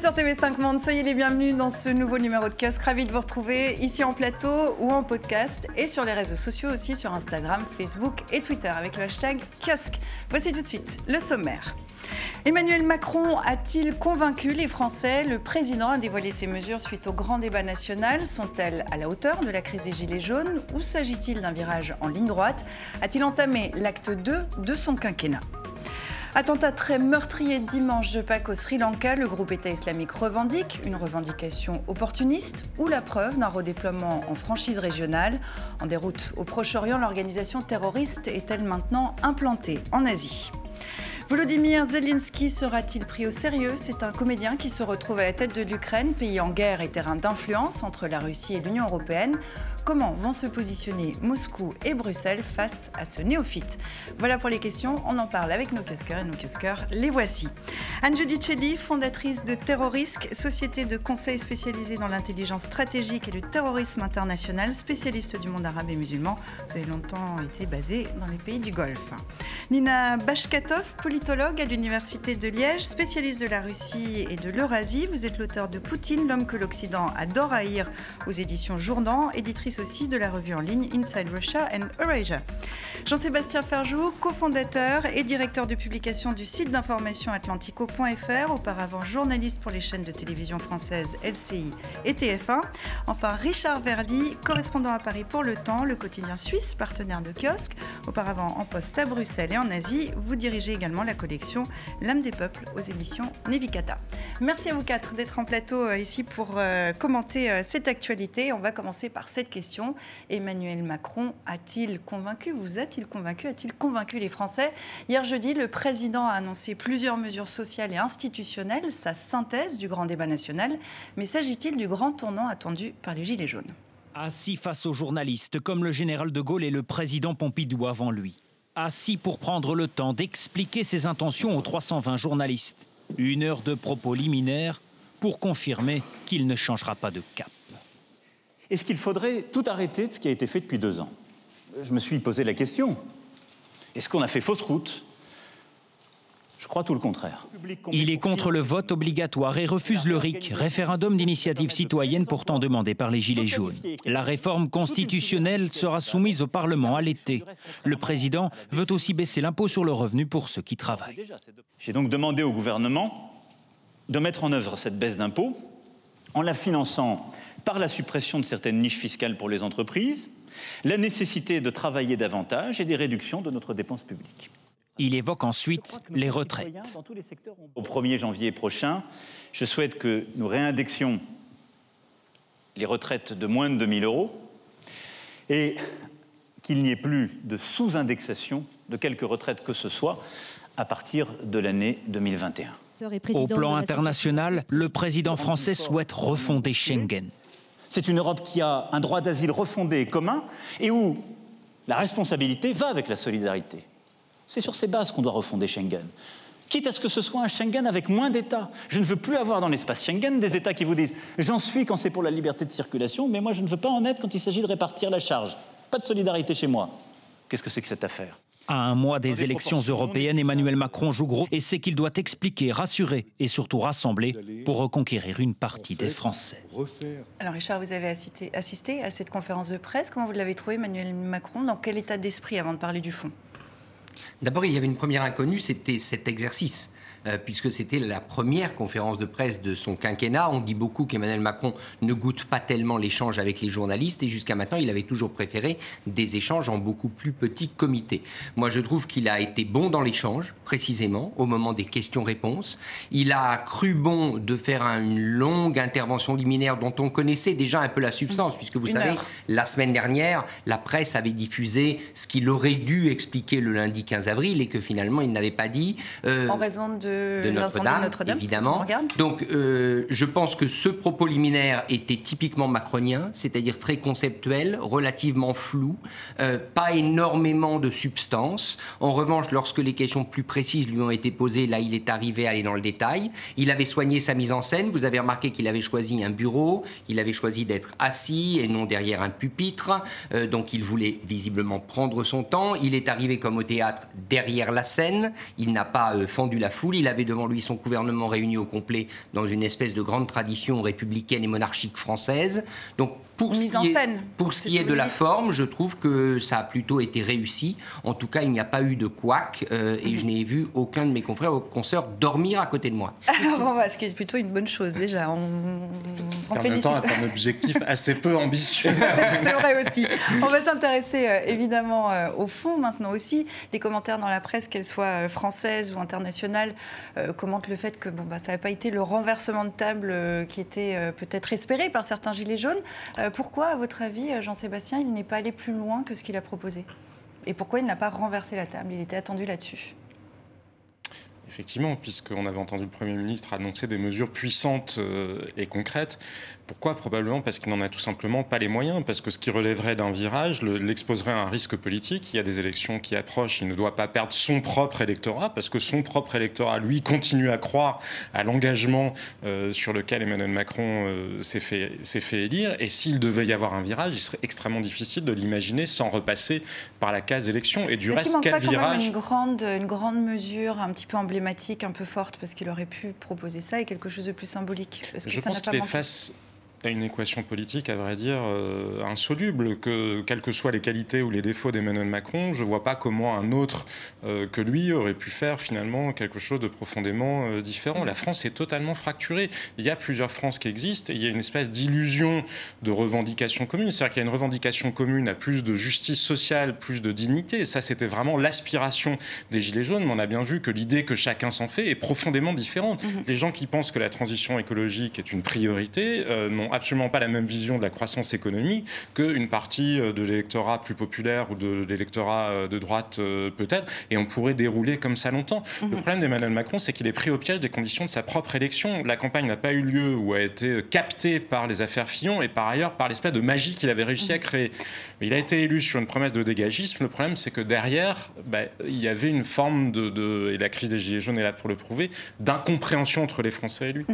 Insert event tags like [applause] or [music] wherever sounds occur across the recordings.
sur TV5 Monde, soyez les bienvenus dans ce nouveau numéro de Kiosque. Ravi de vous retrouver ici en plateau ou en podcast et sur les réseaux sociaux aussi, sur Instagram, Facebook et Twitter avec le hashtag Kiosque. Voici tout de suite le sommaire. Emmanuel Macron a-t-il convaincu les Français? Le président a dévoilé ses mesures suite au grand débat national. Sont-elles à la hauteur de la crise des Gilets jaunes? Ou s'agit-il d'un virage en ligne droite? A-t-il entamé l'acte 2 de son quinquennat? Attentat très meurtrier dimanche de Pâques au Sri Lanka, le groupe État islamique revendique une revendication opportuniste ou la preuve d'un redéploiement en franchise régionale. En déroute au Proche-Orient, l'organisation terroriste est-elle maintenant implantée en Asie? Volodymyr Zelensky sera-t-il pris au sérieux? C'est un comédien qui se retrouve à la tête de l'Ukraine, pays en guerre et terrain d'influence entre la Russie et l'Union européenne. Comment vont se positionner Moscou et Bruxelles face à ce néophyte Voilà pour les questions. On en parle avec nos casqueurs et nos casqueurs, les voici. Anne Giudicelli, fondatrice de Terrorisque, société de conseil spécialisée dans l'intelligence stratégique et le terrorisme international, spécialiste du monde arabe et musulman. Vous avez longtemps été basée dans les pays du Golfe. Nina Bashkatov, politologue à l'Université de Liège, spécialiste de la Russie et de l'Eurasie. Vous êtes l'auteur de Poutine, l'homme que l'Occident adore haïr aux éditions Jourdan, éditrice aussi de la revue en ligne Inside Russia and Eurasia. Jean-Sébastien Ferjou, cofondateur et directeur de publication du site d'information atlantico.fr, auparavant journaliste pour les chaînes de télévision françaises LCI et TF1. Enfin, Richard Verly, correspondant à Paris pour Le Temps, le quotidien suisse, partenaire de kiosque, auparavant en poste à Bruxelles et en Asie. Vous dirigez également la collection L'âme des peuples aux éditions Nevikata. Merci à vous quatre d'être en plateau euh, ici pour euh, commenter euh, cette actualité. On va commencer par cette question Emmanuel Macron a-t-il convaincu, vous a-t-il convaincu, a-t-il convaincu les Français? Hier jeudi, le président a annoncé plusieurs mesures sociales et institutionnelles, sa synthèse du grand débat national. Mais s'agit-il du grand tournant attendu par les Gilets jaunes? Assis face aux journalistes, comme le général de Gaulle et le président Pompidou avant lui. Assis pour prendre le temps d'expliquer ses intentions aux 320 journalistes. Une heure de propos liminaires pour confirmer qu'il ne changera pas de cap. Est-ce qu'il faudrait tout arrêter de ce qui a été fait depuis deux ans? Je me suis posé la question. Est-ce qu'on a fait fausse route? Je crois tout le contraire. Il est contre le vote obligatoire et refuse le RIC, référendum d'initiative citoyenne pourtant demandé par les Gilets jaunes. La réforme constitutionnelle sera soumise au Parlement à l'été. Le président veut aussi baisser l'impôt sur le revenu pour ceux qui travaillent. J'ai donc demandé au gouvernement de mettre en œuvre cette baisse d'impôt en la finançant par la suppression de certaines niches fiscales pour les entreprises, la nécessité de travailler davantage et des réductions de notre dépense publique. Il évoque ensuite les retraites. Au 1er janvier prochain, je souhaite que nous réindexions les retraites de moins de 2 000 euros et qu'il n'y ait plus de sous-indexation de quelque retraite que ce soit à partir de l'année 2021. Au plan international, le président français souhaite refonder Schengen. C'est une Europe qui a un droit d'asile refondé et commun et où la responsabilité va avec la solidarité. C'est sur ces bases qu'on doit refonder Schengen. Quitte à ce que ce soit un Schengen avec moins d'États. Je ne veux plus avoir dans l'espace Schengen des États qui vous disent J'en suis quand c'est pour la liberté de circulation, mais moi je ne veux pas en être quand il s'agit de répartir la charge. Pas de solidarité chez moi. Qu'est-ce que c'est que cette affaire? À un mois des élections européennes, Emmanuel Macron joue gros et sait qu'il doit expliquer, rassurer et surtout rassembler pour reconquérir une partie des Français. Alors Richard, vous avez assisté, à cette conférence de presse. Comment vous l'avez trouvé, Emmanuel Macron? Dans quel état d'esprit avant de parler du fond? D'abord, il y avait une première inconnue, c'était cet exercice. Euh, puisque c'était la première conférence de presse de son quinquennat. On dit beaucoup qu'Emmanuel Macron ne goûte pas tellement l'échange avec les journalistes et jusqu'à maintenant, il avait toujours préféré des échanges en beaucoup plus petits comités. Moi, je trouve qu'il a été bon dans l'échange, précisément, au moment des questions-réponses. Il a cru bon de faire une longue intervention liminaire dont on connaissait déjà un peu la substance, puisque vous savez, la semaine dernière, la presse avait diffusé ce qu'il aurait dû expliquer le lundi 15 avril et que finalement il n'avait pas dit. Euh, en raison de de, Notre-Dame, évidemment. Donc, euh, je pense que ce propos liminaire était typiquement macronien, c'est-à-dire très conceptuel, relativement flou, euh, pas énormément de substance. En revanche, lorsque les questions plus précises lui ont été posées, là, il est arrivé à aller dans le détail. Il avait soigné sa mise en scène. Vous avez remarqué qu'il avait choisi un bureau, il avait choisi d'être assis et non derrière un pupitre. Euh, donc, il voulait visiblement prendre son temps. Il est arrivé comme au théâtre derrière la scène. Il n'a pas fendu la foule Gaulle. Il avait devant lui son gouvernement réuni au complet dans une espèce de grande tradition républicaine et monarchique française. Donc pour mise ce en qui scène. Est, pour ce qui ce est de la forme, je trouve que ça a plutôt été réussi. En tout cas, il n'y a pas eu de couac euh, et je n'ai vu aucun de mes confrères ou consoeurs dormir à côté de moi. Alors, on va, ce qui est plutôt une bonne chose déjà. On, on En même temps, est un objectif assez peu [laughs] ambitieux. [laughs] C'est vrai aussi. On va s'intéresser euh, évidemment euh, au fond maintenant aussi. Les commentaires dans la presse, qu'elles soient euh, françaises ou internationales, euh, commentent le fait que bah, ça n'a pas été le renversement de table euh, qui était euh, peut-être espéré par certains gilets jaunes. Pourquoi, à votre avis, Jean-Sébastien, il n'est pas allé plus loin que ce qu'il a proposé? Et pourquoi il n'a pas renversé la table? Il était attendu là-dessus. Effectivement, puisqu'on avait entendu le Premier ministre annoncer des mesures puissantes euh, et concrètes. Pourquoi? Probablement parce qu'il n'en a tout simplement pas les moyens, parce que ce qui relèverait d'un virage le- l'exposerait à un risque politique. Il y a des élections qui approchent, il ne doit pas perdre son propre électorat, parce que son propre électorat, lui, continue à croire à l'engagement euh, sur lequel Emmanuel Macron euh, s'est fait, fait élire. Et s'il devait y avoir un virage, il serait extrêmement difficile de l'imaginer sans repasser par la case élection. Et du reste, manque quel pas quand même virage? une grande, une grande mesure un petit peu emblématique, un peu forte, parce qu'il aurait pu proposer ça et quelque chose de plus symbolique Est-ce que Je ça n'a pense pas qu'il est manqué. face une équation politique, à vrai dire, euh, insoluble, que quelles que soient les qualités ou les défauts d'Emmanuel Macron, je ne vois pas comment un autre euh, que lui aurait pu faire finalement quelque chose de profondément euh, différent. La France est totalement fracturée. Il y a plusieurs France qui existent et il y a une espèce d'illusion de revendication commune. C'est-à-dire qu'il y a une revendication commune à plus de justice sociale, plus de dignité. Et ça, c'était vraiment l'aspiration des Gilets jaunes, mais on a bien vu que l'idée que chacun s'en fait est profondément différente. Les gens qui pensent que la transition écologique est une priorité n'ont absolument pas la même vision de la croissance économique qu'une partie euh, de l'électorat plus populaire ou de l'électorat euh, de droite euh, peut-être, et on pourrait dérouler comme ça longtemps. Le problème d'Emmanuel Macron, c'est qu'il est pris au piège des conditions de sa propre élection. La campagne n'a pas eu lieu ou a été captée par les affaires Fillon et par ailleurs par l'espèce de magie qu'il avait réussi à créer. Mais il a été élu sur une promesse de dégagisme. Le problème, c'est que derrière, bah, il y avait une forme de, de- et la crise des Gilets jaunes est là pour le prouver, d'incompréhension entre les Français et lui.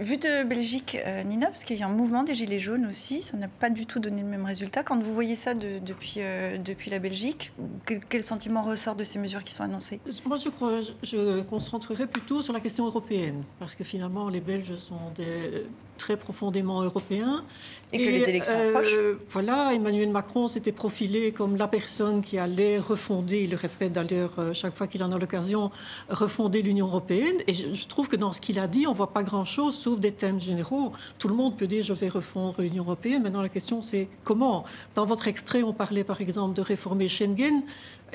Vu de Belgique, euh, Nina, parce qu'il y a un mouvement des Gilets jaunes aussi, ça n'a pas du tout donné le même résultat. Quand vous voyez ça de- depuis, euh, depuis la Belgique, quel, quel sentiment ressort de ces mesures qui sont annoncées? Moi, je crois, je, je concentrerai plutôt sur la question européenne, parce que finalement, les Belges sont des, très profondément européens. Et que les élections approchent. Voilà, Emmanuel Macron s'était profilé comme la personne qui allait refonder, il le répète d'ailleurs euh, chaque fois qu'il en a l'occasion, refonder l'Union européenne. Et je, je trouve que dans ce qu'il a dit, on voit pas grand-chose, sauf des thèmes généraux. Tout le monde peut dire je vais refondre l'Union européenne. Maintenant, la question c'est comment? Dans votre extrait, on parlait par exemple de réformer Schengen.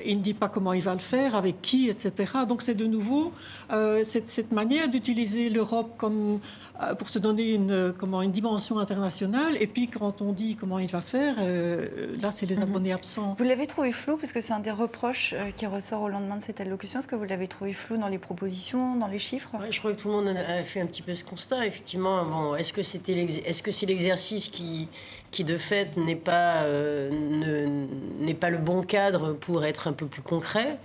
Il ne dit pas comment il va le faire, avec qui, etc. Donc c'est de nouveau euh, cette, cette manière d'utiliser l'Europe comme euh, pour se donner une comment une dimension internationale. Et puis quand on dit comment il va faire, euh, là c'est les abonnés absents. Vous l'avez trouvé flou, parce que c'est un des reproches qui ressort au lendemain de cette allocution. Est-ce que vous l'avez trouvé flou dans les propositions, dans les chiffres? Ouais, je crois que tout le monde a fait un petit peu ce constat. Effectivement, bon, est-ce que c'était est-ce que c'est l'exercice qui, qui de fait n'est pas euh, ne- n'est pas le bon cadre pour être un peu plus concret.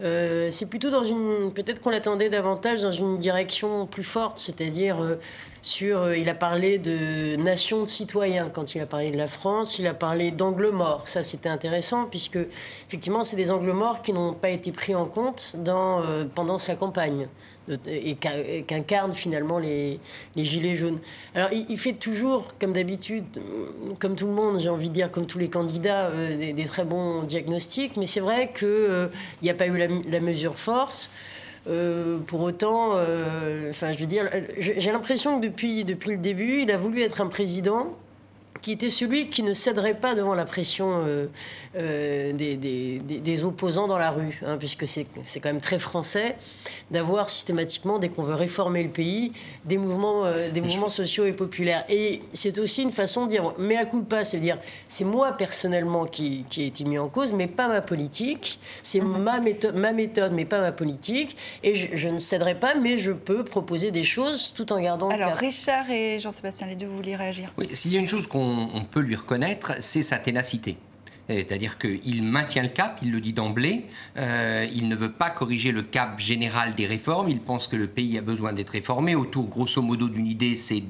Euh, c'est plutôt dans une peut-être qu'on l'attendait davantage dans une direction plus forte, c'est-à-dire euh, sur euh, il a parlé de nation de citoyens. Quand il a parlé de la France, il a parlé d'angles morts. Ça c'était intéressant puisque effectivement c'est des angles morts qui n'ont pas été pris en compte pendant sa campagne et qu'incarnent finalement les, les gilets jaunes. Alors il, fait toujours, comme d'habitude, euh, comme tout le monde, j'ai envie de dire, comme tous les candidats, euh, des, très bons diagnostics, mais c'est vrai qu'il n'y a pas eu la, mesure forte. Euh, pour autant, euh, enfin, je veux dire, j'ai l'impression que depuis, depuis le début, il a voulu être un président qui était celui qui ne céderait pas devant la pression euh, euh, des, des- des- des opposants dans la rue, hein, puisque c'est c'est quand même très français d'avoir systématiquement, dès qu'on veut réformer le pays, des mouvements, euh, des mouvements sociaux et populaires. Et c'est aussi une façon de dire, mais à culpa, c'est-à-dire, c'est moi personnellement qui, qui ai été mis en cause, mais pas ma politique. C'est ma, méthode, ma méthode, mais pas ma politique. Et je, je ne céderai pas, mais je peux proposer des choses tout en gardant le Alors, cap. Richard et Jean-Sébastien, les deux, vous voulez réagir? Oui, s'il y a une chose qu'on on peut lui reconnaître, c'est sa ténacité. C'est-à-dire qu'il maintient le cap, il le dit d'emblée, euh, il ne veut pas corriger le cap général des réformes, il pense que le pays a besoin d'être réformé autour, grosso modo, d'une idée, c'est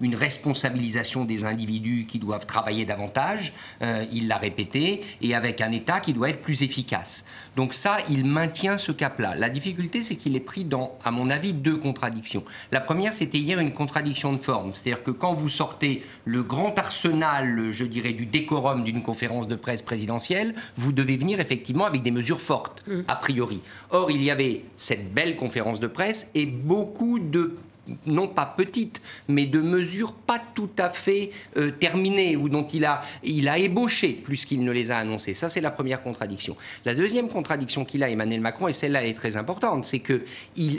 une responsabilisation des individus qui doivent travailler davantage, euh, il l'a répété, et avec un État qui doit être plus efficace. Donc ça, il maintient ce cap-là. La difficulté, c'est qu'il est pris dans, à mon avis, deux contradictions. La première, c'était hier une contradiction de forme, c'est-à-dire que quand vous sortez le grand arsenal, je dirais, du décorum d'une conférence de presse présidentielle, vous devez venir effectivement avec des mesures fortes, mm. a priori. Or, il y avait cette belle conférence de presse et beaucoup de non pas petites, mais de mesures pas tout à fait euh, terminées ou dont il a, il a ébauché plus qu'il ne les a annoncées. Ça, c'est la première contradiction. La deuxième contradiction qu'il a, Emmanuel Macron, et celle-là est très importante, c'est que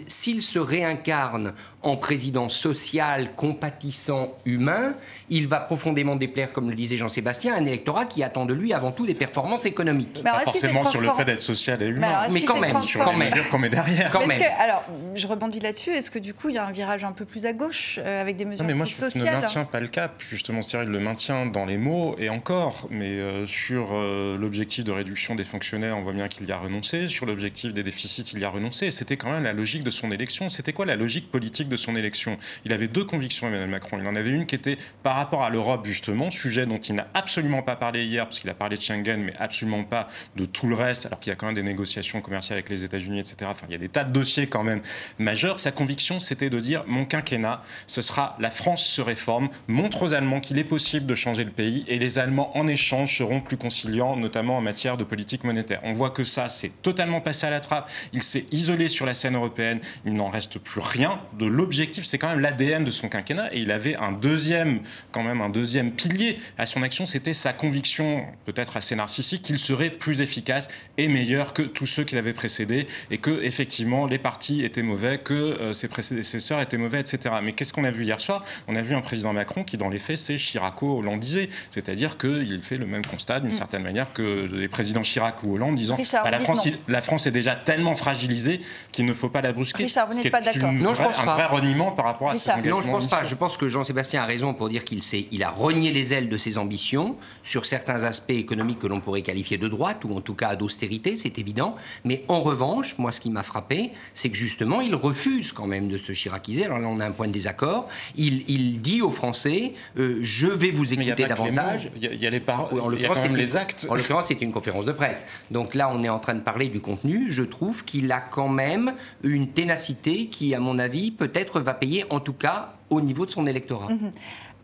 s'il se réincarne en président social, compatissant, humain, il va profondément déplaire, comme le disait Jean-Sébastien, un électorat qui attend de lui avant tout des performances économiques. pas forcément sur le fait d'être social et humain, mais, quand même, sur quand même. qu'on met derrière. Quand même. alors, je rebondis là-dessus. Est-ce que du coup, il y a un virage un peu plus à gauche, euh, avec des mesures non, mais moi, plus je sociales. ne maintiens pas le cap. Justement, Cyril le maintient dans les mots et encore. Mais euh, sur euh, l'objectif de réduction des fonctionnaires, on voit bien qu'il y a renoncé. Sur l'objectif des déficits, il y a renoncé. C'était quand même la logique de son élection. C'était quoi la logique politique de son élection? Il avait deux convictions, Emmanuel Macron. Il en avait une qui était par rapport à l'Europe, justement, sujet dont il n'a absolument pas parlé hier, parce qu'il a parlé de Schengen, mais absolument pas de tout le reste, alors qu'il y a quand même des négociations commerciales avec les États-Unis, etc. Enfin, il y a des tas de dossiers quand même majeurs. Sa conviction, c'était de dire mon quinquennat, ce sera la France se réforme, montre aux Allemands qu'il est possible de changer le pays et les Allemands, en échange, seront plus conciliants, notamment en matière de politique monétaire. On voit que ça, c'est totalement passé à la trappe. Il s'est isolé sur la scène européenne. Il n'en reste plus rien de l'objectif. C'est quand même l'ADN de son quinquennat. Et il avait un deuxième, quand même, un deuxième pilier à son action. C'était sa conviction, peut-être assez narcissique, qu'il serait plus efficace et meilleur que tous ceux qui l'avaient précédé et que, effectivement, les partis étaient mauvais, que euh, ses prédécesseurs étaient mauvais, etc. Mais qu'est-ce qu'on a vu hier soir? On a vu un président Macron qui, dans les faits, c'est Chiraco-Hollandisé. C'est-à-dire qu'il fait le même constat, d'une mm. certaine manière, que les présidents Chirac ou Hollande, disant bah, la, France, la France est déjà tellement fragilisée qu'il ne faut pas la brusquer. Richard, vous n'êtes pas d'accord Non, je pense un vrai reniement par rapport à ses engagements. Non, je pense pas. Je pense que Jean-Sébastien a raison pour dire qu'il il a renié les ailes de ses ambitions sur certains aspects économiques que l'on pourrait qualifier de droite ou en tout cas d'austérité, c'est évident. Mais en revanche, moi, ce qui m'a frappé, c'est que justement, il refuse quand même de se chiraciser. Alors là, on a un point de désaccord. Il, dit aux Français euh, je vais vous écouter davantage. Il y, a les paroles, en l'occurrence, c'est les actes. En l'occurrence, c'est une conférence de presse. Donc là, on est en train de parler du contenu. Je trouve qu'il a quand même une ténacité qui, à mon avis, peut-être va payer, en tout cas, au niveau de son électorat. Mhm.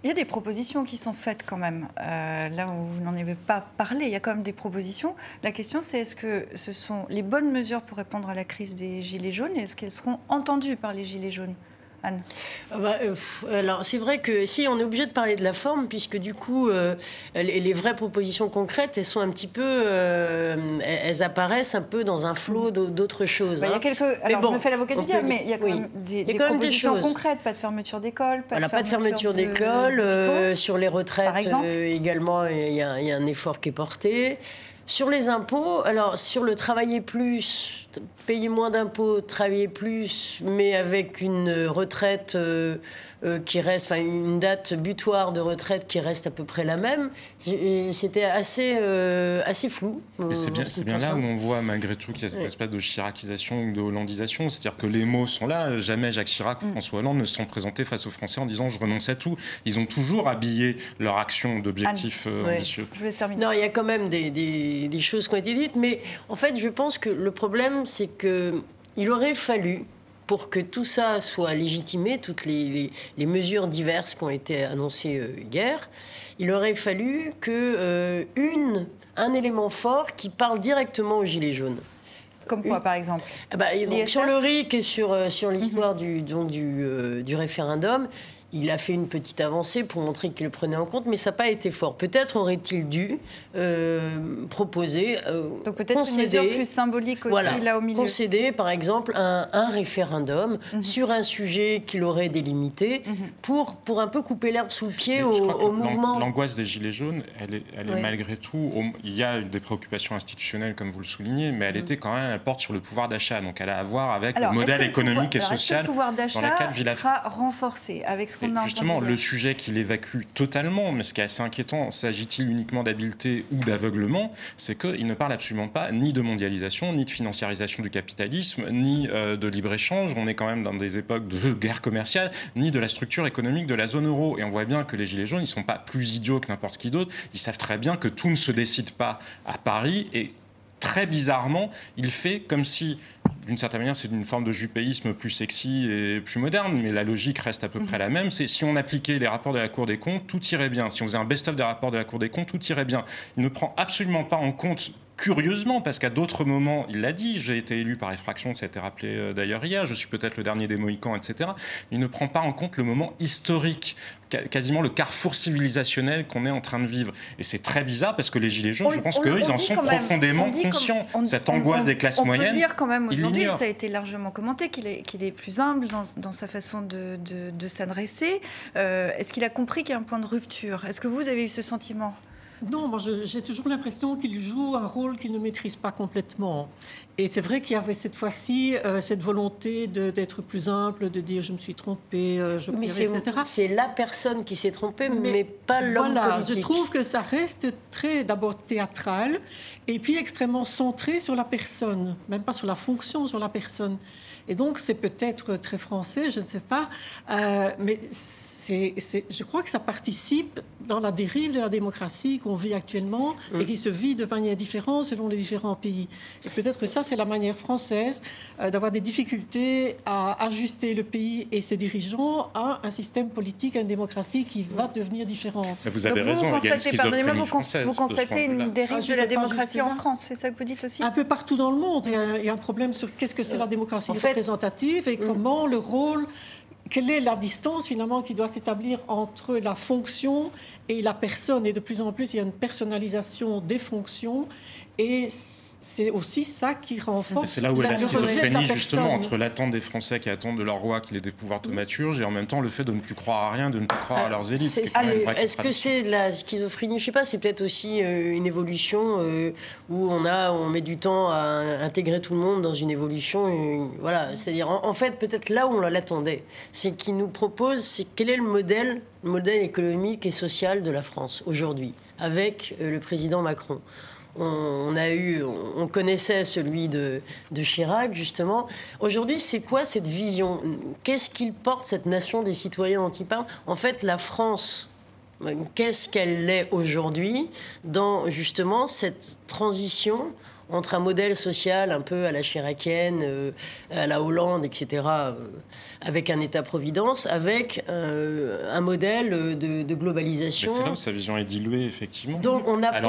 Il y a des propositions qui sont faites quand même. Euh, là où vous n'en avez pas parlé, il y a quand même des propositions. La question, c'est est-ce que ce sont les bonnes mesures pour répondre à la crise des Gilets jaunes et est-ce qu'elles seront entendues par les Gilets jaunes? Anne ah bah, euh, Alors, c'est vrai que si on est obligé de parler de la forme, puisque du coup, euh, les, vraies propositions concrètes, elles sont un petit peu. Euh, elles apparaissent un peu dans un flot d'autres choses. Bah, il y a hein. quelques. Alors, bon, je me fais l'avocat du diable, mais il y a quand même des, propositions concrètes, pas de fermeture d'école. Pas, pas, de fermeture d'école. sur les retraites, Par exemple. également, il y, a un effort qui est porté. Sur les impôts, alors sur le travailler plus, payer moins d'impôts, travailler plus, mais avec une retraite euh, euh, qui reste, enfin une date butoir de retraite qui reste à peu près la même, c'était assez, euh, assez flou. c'est bien, bien là où on voit malgré tout qu'il y a cette espèce de chiracisation ou de hollandisation, c'est-à-dire que les mots sont là, jamais Jacques Chirac ou mm. François Hollande ne se sont présentés face aux Français en disant je renonce à tout. Ils ont toujours habillé leur action d'objectifs ambitieux. non, il y a quand même des, des, des choses qui ont été dites, mais en fait je pense que le problème c'est qu'il aurait fallu, pour que tout ça soit légitimé, toutes les, mesures diverses qui ont été annoncées euh, hier, il aurait fallu que euh, une, un élément fort qui parle directement aux Gilets jaunes. Comme quoi, par exemple ah bah, Sur le RIC et sur, euh, sur l'histoire du, donc, du, du référendum, il a fait une petite avancée pour montrer qu'il le prenait en compte, mais ça n'a pas été fort. Peut-être aurait-il dû euh, proposer. Euh, Donc peut-être une mesure plus symbolique aussi là au milieu. Concéder, par exemple, un, un référendum mhm. sur un sujet qu'il aurait délimité mhm. pour, pour un peu couper l'herbe sous le pied au, mouvement. L'angoisse des Gilets jaunes, elle est, elle est malgré tout. il y a des préoccupations institutionnelles, comme vous le soulignez, mais elle mhm. était quand même, elle porte sur le pouvoir d'achat. Donc elle a à voir avec le modèle économique et social le pouvoir d'achat sera renforcé avec ce a Justement, le sujet qu'il évacue totalement, mais ce qui est assez inquiétant, s'agit-il uniquement d'habileté ou d'aveuglement C'est qu'il ne parle absolument pas ni de mondialisation, ni de financiarisation du capitalisme, ni euh, de libre-échange. On est quand même dans des époques de [laughs] guerre commerciale, ni de la structure économique de la zone euro. Et on voit bien que les Gilets jaunes, ils ne sont pas plus idiots que n'importe qui d'autre. Ils savent très bien que tout ne se décide pas à Paris. Et très bizarrement, il fait comme si, d'une certaine manière, c'est une forme de jupéisme plus sexy et plus moderne, mais la logique reste à peu près la même. C'est si on appliquait les rapports de la Cour des comptes, tout irait bien. Si on faisait un best-of des rapports de la Cour des comptes, tout irait bien. Il ne prend absolument pas en compte curieusement, parce qu'à d'autres moments, il l'a dit, j'ai été élu par effraction, ça a été rappelé euh, d'ailleurs hier, je suis peut-être le dernier des Mohicans, etc. Il ne prend pas en compte le moment historique, quasiment le carrefour civilisationnel qu'on est en train de vivre. Et c'est très bizarre parce que les Gilets jaunes, On- je pense on- qu'eux, on ils en sont profondément on comme- conscients. on- Cette on- angoisse on- des classes on moyennes. peut dire quand même aujourd'hui, ça a été largement commenté, qu'il est, plus humble dans, dans sa façon de, de- de s'adresser. Euh, Est-ce qu'il a compris qu'il y a un point de rupture? Est-ce que vous avez eu ce sentiment? Non, moi j'ai toujours l'impression qu'il joue un rôle qu'il ne maîtrise pas complètement. Et c'est vrai qu'il y avait cette fois-ci euh, cette volonté d'être plus humble, de dire je me suis trompé, euh, je Mais etc. c'est la personne qui s'est trompée, mais, pas l'homme Voilà, politique. je trouve que ça reste très d'abord théâtral et puis extrêmement centré sur la personne, même pas sur la fonction, sur la personne. Et donc c'est peut-être très français, je ne sais pas, euh, mais c'est, c'est- je crois que ça participe dans la dérive de la démocratie qu'on vit actuellement et qui se vit de manière différente selon les différents pays. Et peut-être que ça c'est la manière française euh, d'avoir des difficultés à ajuster le pays et ses dirigeants à un système politique, à une démocratie qui va devenir différente. Mais vous avez Donc raison, vous constatez, pardonnez-moi, vous, constatez une dérive Ah, de la démocratie en. France, c'est ça que vous dites aussi? Un peu partout dans le monde, il y a, il y a un problème sur qu'est-ce que c'est la démocratie en fait- représentative et comment le rôle, quelle est la distance finalement qui doit s'établir entre la fonction et la personne? Et de plus en plus, il y a une personnalisation des fonctions et c'est aussi ça qui renforce C'est là où est la schizophrénie, justement, entre l'attente des Français qui attendent de leur roi qu'il ait des pouvoirs thaumaturges et en même temps le fait de ne plus croire à rien, de ne plus croire à leurs élites. Est Est-ce que c'est de la schizophrénie? Je sais pas. C'est peut-être aussi euh, une évolution euh, où on a, on met du temps à intégrer tout le monde dans une évolution. voilà. C'est-à-dire, en, en fait, peut-être là où on l'attendait, c'est qu'il nous propose, c'est quel est le modèle, le modèle économique et social de la France aujourd'hui, avec euh, le président Macron. On, a eu, on connaissait celui de, de Chirac justement. Aujourd'hui, c'est quoi cette vision? Qu'est-ce qu'il porte cette nation des citoyens dont il parle? En fait, la France qu'est-ce qu'elle est aujourd'hui dans justement cette transition entre un modèle social un peu à la chiracienne, euh, à la Hollande, etc., euh, avec un État-providence, avec euh, un modèle de, globalisation. c'est là où sa vision est diluée, effectivement. Donc on n'a pas,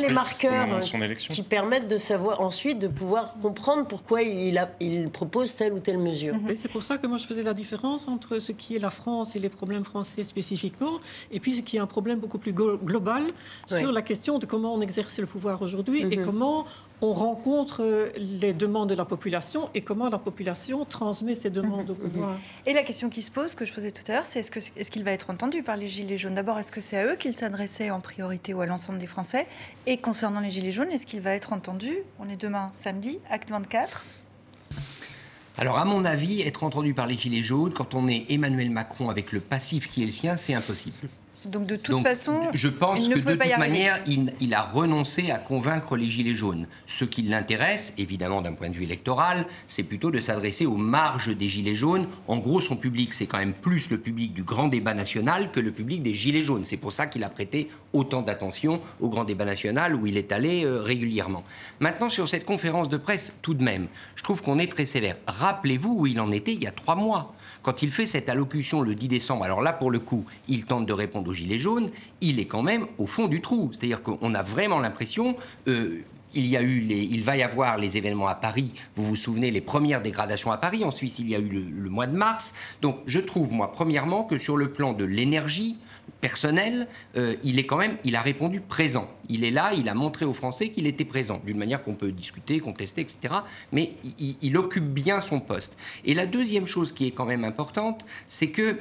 les marqueurs élection. qui permettent de savoir ensuite de pouvoir comprendre pourquoi il, a, il propose telle ou telle mesure. Et c'est pour ça que moi je faisais la différence entre ce qui est la France et les problèmes français spécifiquement, et puis ce qui est un problème beaucoup plus glo- global sur Oui. la question de comment on exerce le pouvoir aujourd'hui et comment on rencontre euh, les demandes de la population et comment la population transmet ces demandes au pouvoir. Et la question qui se pose, que je posais tout à l'heure, c'est est-ce qu'il va être entendu par les Gilets jaunes? D'abord, est-ce que c'est à eux qu'il s'adressait en priorité ou à l'ensemble des Français? Et concernant les Gilets jaunes, est-ce qu'il va être entendu? On est demain, samedi, acte 24. Alors, à mon avis, être entendu par les Gilets jaunes, quand on est Emmanuel Macron avec le passif qui est le sien, c'est impossible. Donc de toute Donc, façon, je pense il ne que de toute manière, il, il a renoncé à convaincre les Gilets jaunes. Ce qui l'intéresse, évidemment d'un point de vue électoral, c'est plutôt de s'adresser aux marges des Gilets jaunes. En gros, son public, c'est quand même plus le public du grand débat national que le public des Gilets jaunes. C'est pour ça qu'il a prêté autant d'attention au grand débat national où il est allé euh, régulièrement. Maintenant, sur cette conférence de presse, tout de même, je trouve qu'on est très sévère. Rappelez-vous où il en était il y a trois mois. Quand il fait cette allocution le 10 décembre, alors là, pour le coup, il tente de répondre aux Gilets jaunes, il est quand même au fond du trou. C'est-à-dire qu'on a vraiment l'impression... euh, il, y a eu les, il va y avoir les événements à Paris. Vous vous souvenez, les premières dégradations à Paris. En Suisse, il y a eu le, le mois de mars. Donc, je trouve, moi, premièrement, que sur le plan de l'énergie personnelle, euh, il est quand même, il a répondu présent. Il est là, il a montré aux Français qu'il était présent, d'une manière qu'on peut discuter, contester, etc. Mais il, il occupe bien son poste. Et la deuxième chose qui est quand même importante, c'est que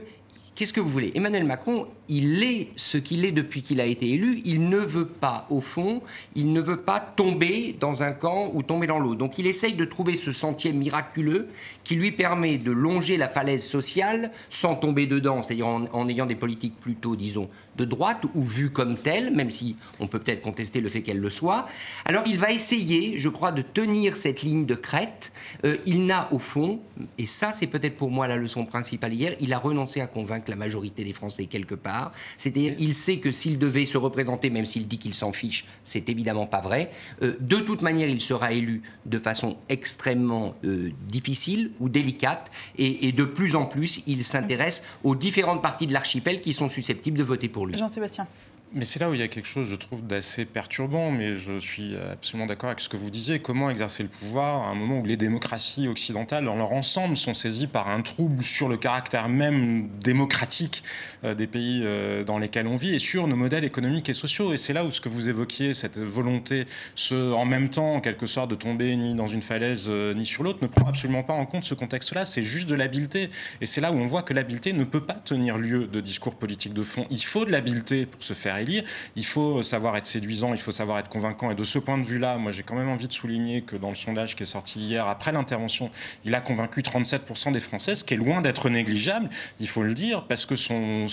qu'est-ce que vous voulez? Emmanuel Macron, il est ce qu'il est depuis qu'il a été élu. Il ne veut pas, au fond, il ne veut pas tomber dans un camp ou tomber dans l'autre. Donc il essaye de trouver ce sentier miraculeux qui lui permet de longer la falaise sociale sans tomber dedans, c'est-à-dire en, ayant des politiques plutôt, disons, de droite ou vues comme telles, même si on peut peut-être contester le fait qu'elles le soient. Alors il va essayer, je crois, de tenir cette ligne de crête. Euh, il n'a au fond, et ça c'est peut-être pour moi la leçon principale hier, il a renoncé à convaincre la majorité des Français quelque part. C'est-à-dire, il sait que s'il devait se représenter, même s'il dit qu'il s'en fiche, c'est évidemment pas vrai. Euh, de toute manière, il sera élu de façon extrêmement euh, difficile ou délicate, et, et, de plus en plus, il s'intéresse aux différentes parties de l'archipel qui sont susceptibles de voter pour lui. Jean-Sébastien. Mais c'est là où il y a quelque chose, je trouve, d'assez perturbant, mais je suis absolument d'accord avec ce que vous disiez. Comment exercer le pouvoir à un moment où les démocraties occidentales, dans leur ensemble, sont saisies par un trouble sur le caractère même démocratique euh, des pays euh, dans lesquels on vit et sur nos modèles économiques et sociaux. Et c'est là où ce que vous évoquiez, cette volonté, ce, en même temps, en quelque sorte, de tomber ni dans une falaise euh, ni sur l'autre, ne prend absolument pas en compte ce contexte-là. C'est juste de l'habileté. Et c'est là où on voit que l'habileté ne peut pas tenir lieu de discours politique de fond. Il faut de l'habileté pour se faire élire. Il faut savoir être séduisant, il faut savoir être convaincant. Et de ce point de vue-là, moi j'ai quand même envie de souligner que dans le sondage qui est sorti hier, après l'intervention, il a convaincu 37% des Français, ce qui est loin d'être négligeable, il faut le dire, parce que son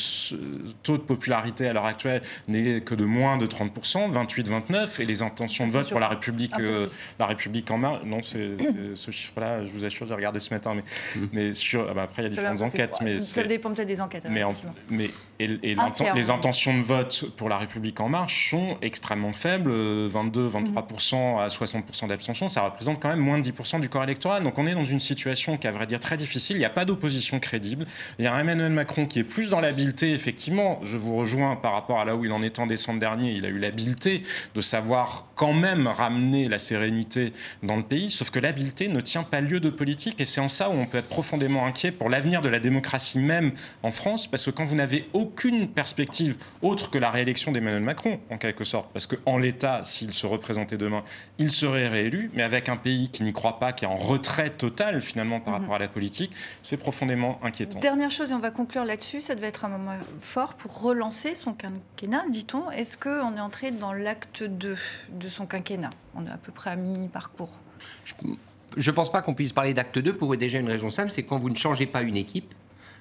taux de popularité à l'heure actuelle n'est que de moins de 30%, 28-29%, et les intentions de vote pour la République, euh, la République en marche, non, c'est ce chiffre-là, je vous assure, j'ai regardé ce matin, mais, mmh. mais sur, ah bah, après il y a différentes enquêtes. Mais ça dépend peut-être des enquêtes. Mais, mais et, les intentions de vote pour la République en marche sont extrêmement faibles, 22-23% à 60% d'abstention, ça représente quand même moins de 10% du corps électoral. Donc on est dans une situation qui, à vrai dire, très difficile. Il n'y a pas d'opposition crédible. Il y a Emmanuel Macron qui est plus dans l'habileté, effectivement. Je vous rejoins par rapport à là où il en est en décembre dernier. Il a eu l'habileté de savoir quand même ramener la sérénité dans le pays, sauf que l'habileté ne tient pas lieu de politique. Et c'est en ça où on peut être profondément inquiet pour l'avenir de la démocratie même en France, parce que quand vous n'avez aucune perspective autre que la réélection d'Emmanuel Macron, en quelque sorte. Parce qu'en l'état, s'il se représentait demain, il serait réélu, mais avec un pays qui n'y croit pas, qui est en retrait total finalement par mhm. rapport à la politique, c'est profondément inquiétant. Dernière chose, et on va conclure là-dessus, ça devait être un moment fort pour relancer son quinquennat, dit-on. Est-ce qu'on est entré dans l'acte 2 de son quinquennat? On est à peu près à mi-parcours. Je ne pense pas qu'on puisse parler d'acte 2 pour déjà une raison simple, c'est quand vous ne changez pas une équipe,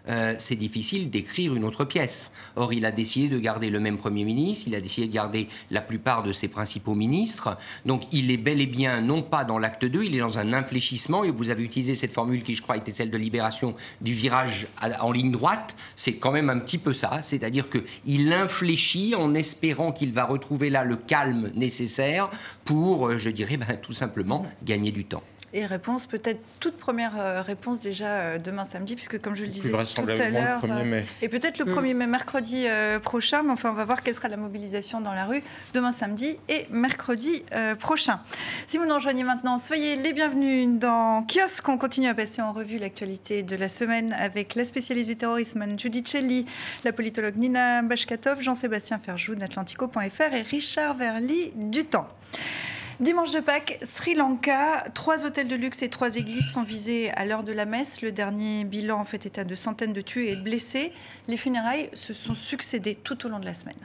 euh, c'est difficile d'écrire une autre pièce. Or, il a décidé de garder le même Premier ministre, il a décidé de garder la plupart de ses principaux ministres. Donc, il est bel et bien, non pas dans l'acte 2, il est dans un infléchissement. Et vous avez utilisé cette formule qui, je crois, était celle de libération du virage en ligne droite. C'est quand même un petit peu ça. C'est-à-dire qu'il infléchit en espérant qu'il va retrouver là le calme nécessaire pour, euh, je dirais, ben, tout simplement gagner du temps et réponse, peut-être toute première euh, réponse déjà euh, demain samedi, puisque comme je le disais tout à l'heure, euh, et peut-être le 1er mm. mai, mercredi prochain, mais enfin on va voir quelle sera la mobilisation dans la rue demain samedi et mercredi prochain. Si vous nous rejoignez maintenant, soyez les bienvenus dans Kiosque. On continue à passer en revue l'actualité de la semaine avec la spécialiste du terrorisme Judy Celli, la politologue Nina Bashkatov, Jean-Sébastien Ferjou d'Atlantico.fr et Richard Verly du Temps. Dimanche de Pâques, Sri Lanka, trois hôtels de luxe et trois églises sont visés à l'heure de la messe. Le dernier bilan en fait est de centaines de tués et de blessés. Les funérailles se sont succédées tout au long de la semaine.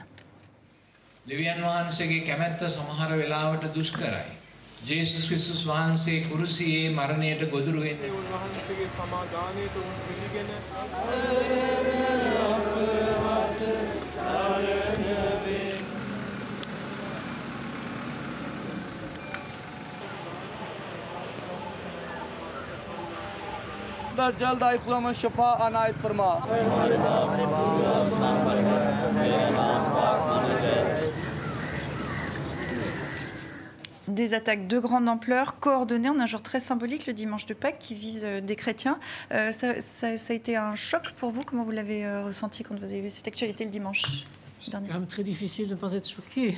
Des attaques de grande ampleur, coordonnées en un jour très symbolique, le dimanche de Pâques, qui vise euh, des chrétiens. Euh, ça, a été un choc pour vous? Comment vous l'avez euh, ressenti quand vous avez vu cette actualité le dimanche dernier? C'est quand même très difficile de ne pas être choqué.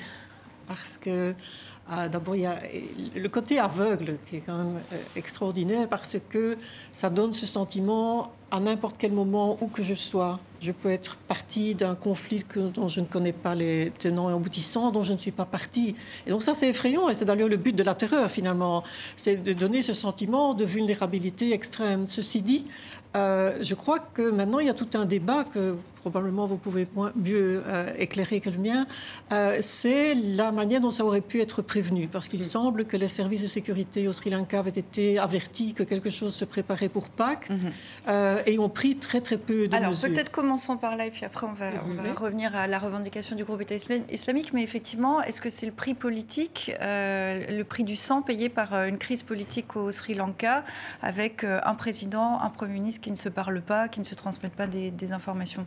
Parce que ah, d'abord, il y a le côté aveugle qui est quand même euh, extraordinaire parce que ça donne ce sentiment à n'importe quel moment où que je sois, je peux être partie d'un conflit dont je ne connais pas les tenants et aboutissants, dont je ne suis pas partie. Et donc ça, c'est effrayant, et c'est d'ailleurs le but de la terreur, finalement. C'est de donner ce sentiment de vulnérabilité extrême. Ceci dit, euh, je crois que maintenant, il y a tout un débat que probablement vous pouvez mieux euh, éclairer que le mien, euh, c'est la manière dont ça aurait pu être prévenu. Parce qu'il semble que les services de sécurité au Sri Lanka avaient été avertis que quelque chose se préparait pour Pâques mhm. et ont pris très très peu de Alors peut-être commençons par là et puis après on va, revenir à la revendication du groupe État islamique. Mais effectivement, est-ce que c'est le prix politique, le prix du sang payé par une crise politique au Sri Lanka avec un président, un Premier ministre qui ne se parlent pas, qui ne se transmettent pas des, informations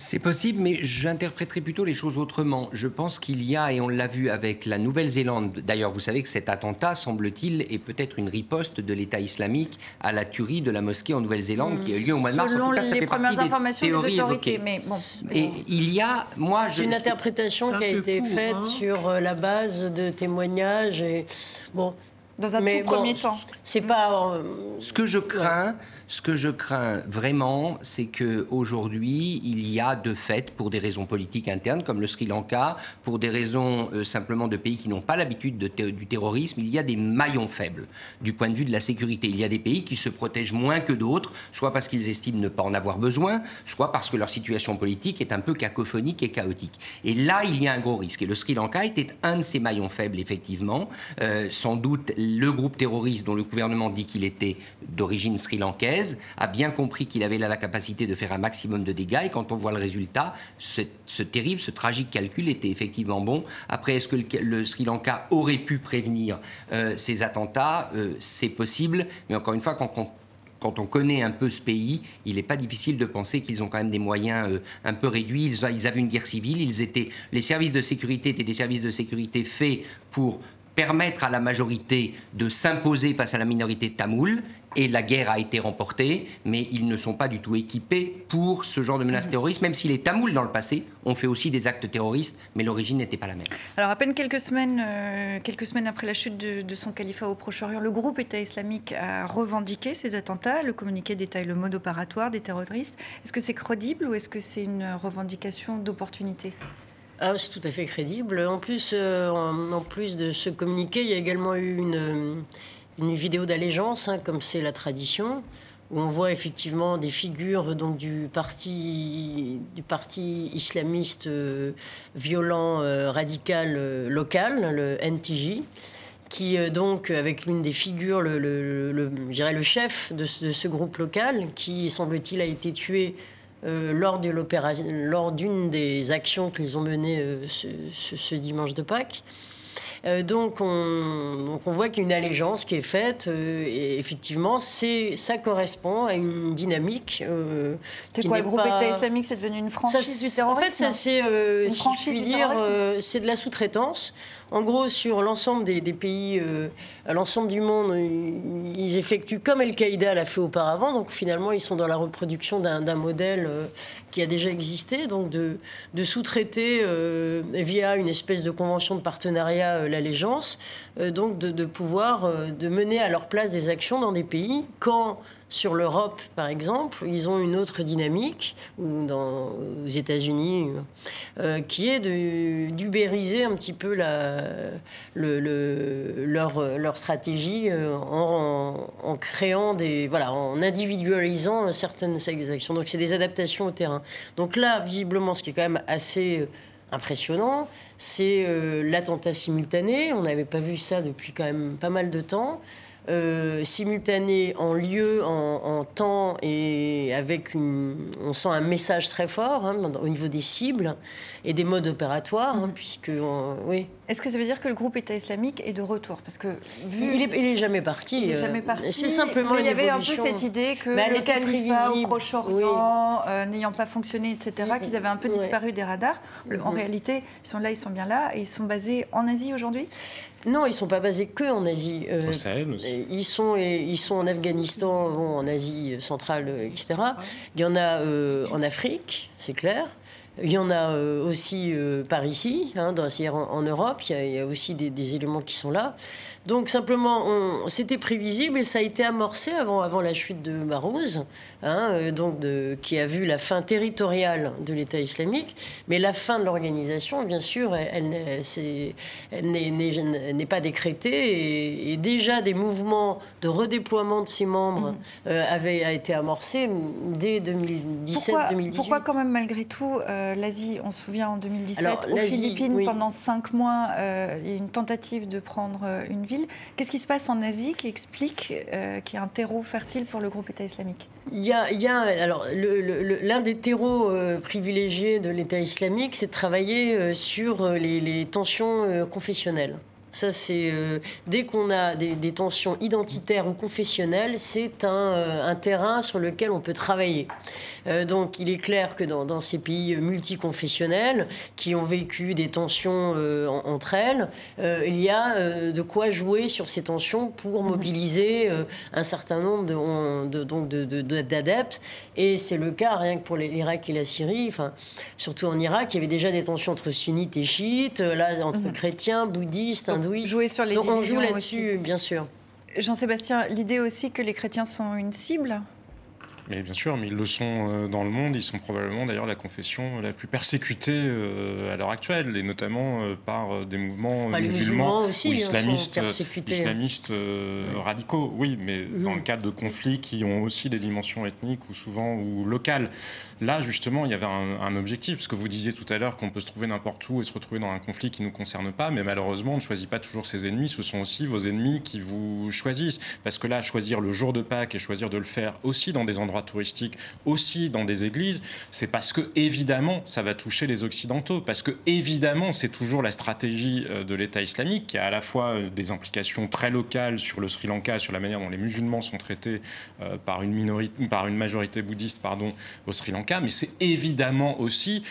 c'est possible, mais j'interpréterai plutôt les choses autrement. Je pense qu'il y a, et on l'a vu avec la Nouvelle-Zélande, d'ailleurs vous savez que cet attentat, semble-t-il, est peut-être une riposte de l'État islamique à la tuerie de la mosquée en Nouvelle-Zélande qui a eu lieu au mois de mars. Selon les premières informations des, autorités, mais bon. Et il y a, moi, C'est une interprétation qui a été faite hein. sur euh, la base de témoignages et bon dans un tout premier temps. C'est pas. Euh, ce que je crains, ce que je crains vraiment, c'est que aujourd'hui, il y a de fait, pour des raisons politiques internes, comme le Sri Lanka, pour des raisons euh, simplement de pays qui n'ont pas l'habitude du terrorisme, il y a des maillons faibles du point de vue de la sécurité. Il y a des pays qui se protègent moins que d'autres, soit parce qu'ils estiment ne pas en avoir besoin, soit parce que leur situation politique est un peu cacophonique et chaotique. Et là, il y a un gros risque. Et le Sri Lanka était un de ces maillons faibles, effectivement. Euh, sans doute le groupe terroriste dont le gouvernement dit qu'il était d'origine sri-lankaise a bien compris qu'il avait là la capacité de faire un maximum de dégâts et quand on voit le résultat, ce, terrible, ce tragique calcul était effectivement bon. Après, est-ce que le, Sri Lanka aurait pu prévenir euh, ces attentats? Euh, C'est possible, mais encore une fois, quand on connaît un peu ce pays, il n'est pas difficile de penser qu'ils ont quand même des moyens euh, un peu réduits. Ils, ils, avaient une guerre civile, ils étaient, les services de sécurité étaient des services de sécurité faits pour permettre à la majorité de s'imposer face à la minorité tamoule. Et la guerre a été remportée, mais ils ne sont pas du tout équipés pour ce genre de menace terroriste, même si les Tamouls, dans le passé, ont fait aussi des actes terroristes, mais l'origine n'était pas la même. Alors, à peine quelques semaines, euh, quelques semaines après la chute de, son califat au Proche-Orient, le groupe État islamique a revendiqué ces attentats. Le communiqué détaille le mode opératoire des terroristes. Est-ce que c'est crédible ou est-ce que c'est une revendication d'opportunité? Ah, c'est tout à fait crédible. En plus, euh, en, plus de ce communiqué, il y a également eu une, une vidéo d'allégeance, hein, comme c'est la tradition, où on voit effectivement des figures donc, du, parti, du parti islamiste euh, violent euh, radical local, le NTJ qui donc avec l'une des figures, le, le, le, le chef de ce, groupe local, qui semble-t-il a été tué euh, lors d'une des actions qu'ils ont menées euh, ce, dimanche de Pâques. Euh, donc, on, voit qu'il y a une allégeance qui est faite et effectivement ça correspond à une dynamique. c'est quoi le groupe État islamique C'est devenu une franchise du terrorisme En fait, ça c'est, si dire, c'est de la sous-traitance. En gros, sur l'ensemble des, pays, euh, à l'ensemble du monde, ils effectuent comme Al-Qaïda l'a fait auparavant. Donc finalement, ils sont dans la reproduction d'un modèle euh, qui a déjà existé, donc de, sous-traiter euh, via une espèce de convention de partenariat l'allégeance, donc de, de pouvoir de mener à leur place des actions dans des pays quand sur l'Europe, par exemple, ils ont une autre dynamique, ou dans, aux États-Unis, euh, qui est d'ubériser un petit peu leur, stratégie euh, en, créant des. Voilà, en individualisant certaines actions. Donc, c'est des adaptations au terrain. Donc, là, visiblement, ce qui est quand même assez euh, impressionnant, c'est l'attentat simultané. On n'avait pas vu ça depuis quand même pas mal de temps. Euh, simultané en lieu, en, temps et avec une, on sent un message très fort hein, au niveau des cibles et des modes opératoires, hein, puisque oui. Est-ce que ça veut dire que le groupe État islamique est de retour? Parce que vu il est, jamais parti. Il est jamais euh, parti. C'est simplement. Mais il y avait un peu cette idée que le califat au Proche-Orient, euh, n'ayant pas fonctionné, etc., qu'ils avaient un peu disparu des radars. En réalité, ils sont là, ils sont bien là, et ils sont basés en Asie aujourd'hui? Non, ils ne sont pas basés que en Asie. Euh, Au Sahel aussi. Ils sont, ils sont en Afghanistan, en Asie centrale, etc. Il y en a euh, en Afrique, c'est clair. Il y en a aussi par ici, hein, dans, en, en, Europe, il y, a, il y a aussi des, des, éléments qui sont là. Donc simplement, c'était prévisible et ça a été amorcé avant, avant la chute de Marouz, hein, euh, donc de, qui a vu la fin territoriale de l'État islamique, mais la fin de l'organisation, bien sûr, elle, n'est pas décrétée et, déjà des mouvements de redéploiement de ses membres mmh. euh, avaient été amorcés dès 2017-2018. Pourquoi, quand même malgré tout euh, l'Asie, on se souvient en 2017, aux Philippines pendant cinq mois, il y a une tentative de prendre une ville Qu'est-ce qui se passe en Asie qui explique euh, qu'il y a un terreau fertile pour le groupe État islamique? Il y, a, l'un des terreaux euh, privilégiés de l'État islamique, c'est de travailler euh, sur les, tensions confessionnelles. Ça, c'est dès qu'on a des, tensions identitaires ou confessionnelles, c'est un, un, terrain sur lequel on peut travailler. Euh, donc il est clair que dans, ces pays multiconfessionnels qui ont vécu des tensions euh, entre elles, euh, il y a de quoi jouer sur ces tensions pour mhm. mobiliser un certain nombre d'adeptes. Et c'est le cas rien que pour l'Irak et la Syrie. Enfin, surtout en Irak, il y avait déjà des tensions entre sunnites et chiites, là entre mhm. chrétiens, bouddhistes, hindouistes. Jouer sur les Donc on joue là-dessus, bien sûr. Jean-Sébastien, l'idée aussi que les chrétiens sont une cible? Mais bien sûr, mais ils le sont euh, dans le monde. Ils sont probablement d'ailleurs la confession la plus persécutée euh, à l'heure actuelle, et notamment euh, par des mouvements musulmans, aussi, ou islamistes, islamistes radicaux. Oui, mais mhm. dans le cadre de conflits qui ont aussi des dimensions ethniques ou souvent ou locales. Là, justement, il y avait un, objectif, parce que vous disiez tout à l'heure qu'on peut se trouver n'importe où et se retrouver dans un conflit qui ne nous concerne pas, mais malheureusement, on ne choisit pas toujours ses ennemis. Ce sont aussi vos ennemis qui vous choisissent, parce que là, choisir le jour de Pâques et choisir de le faire aussi dans des endroits touristique aussi dans des églises, c'est parce que évidemment ça va toucher les occidentaux, parce que évidemment c'est toujours la stratégie euh, de l'État islamique qui a à la fois euh, des implications très locales sur le Sri Lanka, sur la manière dont les musulmans sont traités euh, par une minorité, par une majorité bouddhiste, pardon, au Sri Lanka, mais c'est évidemment aussi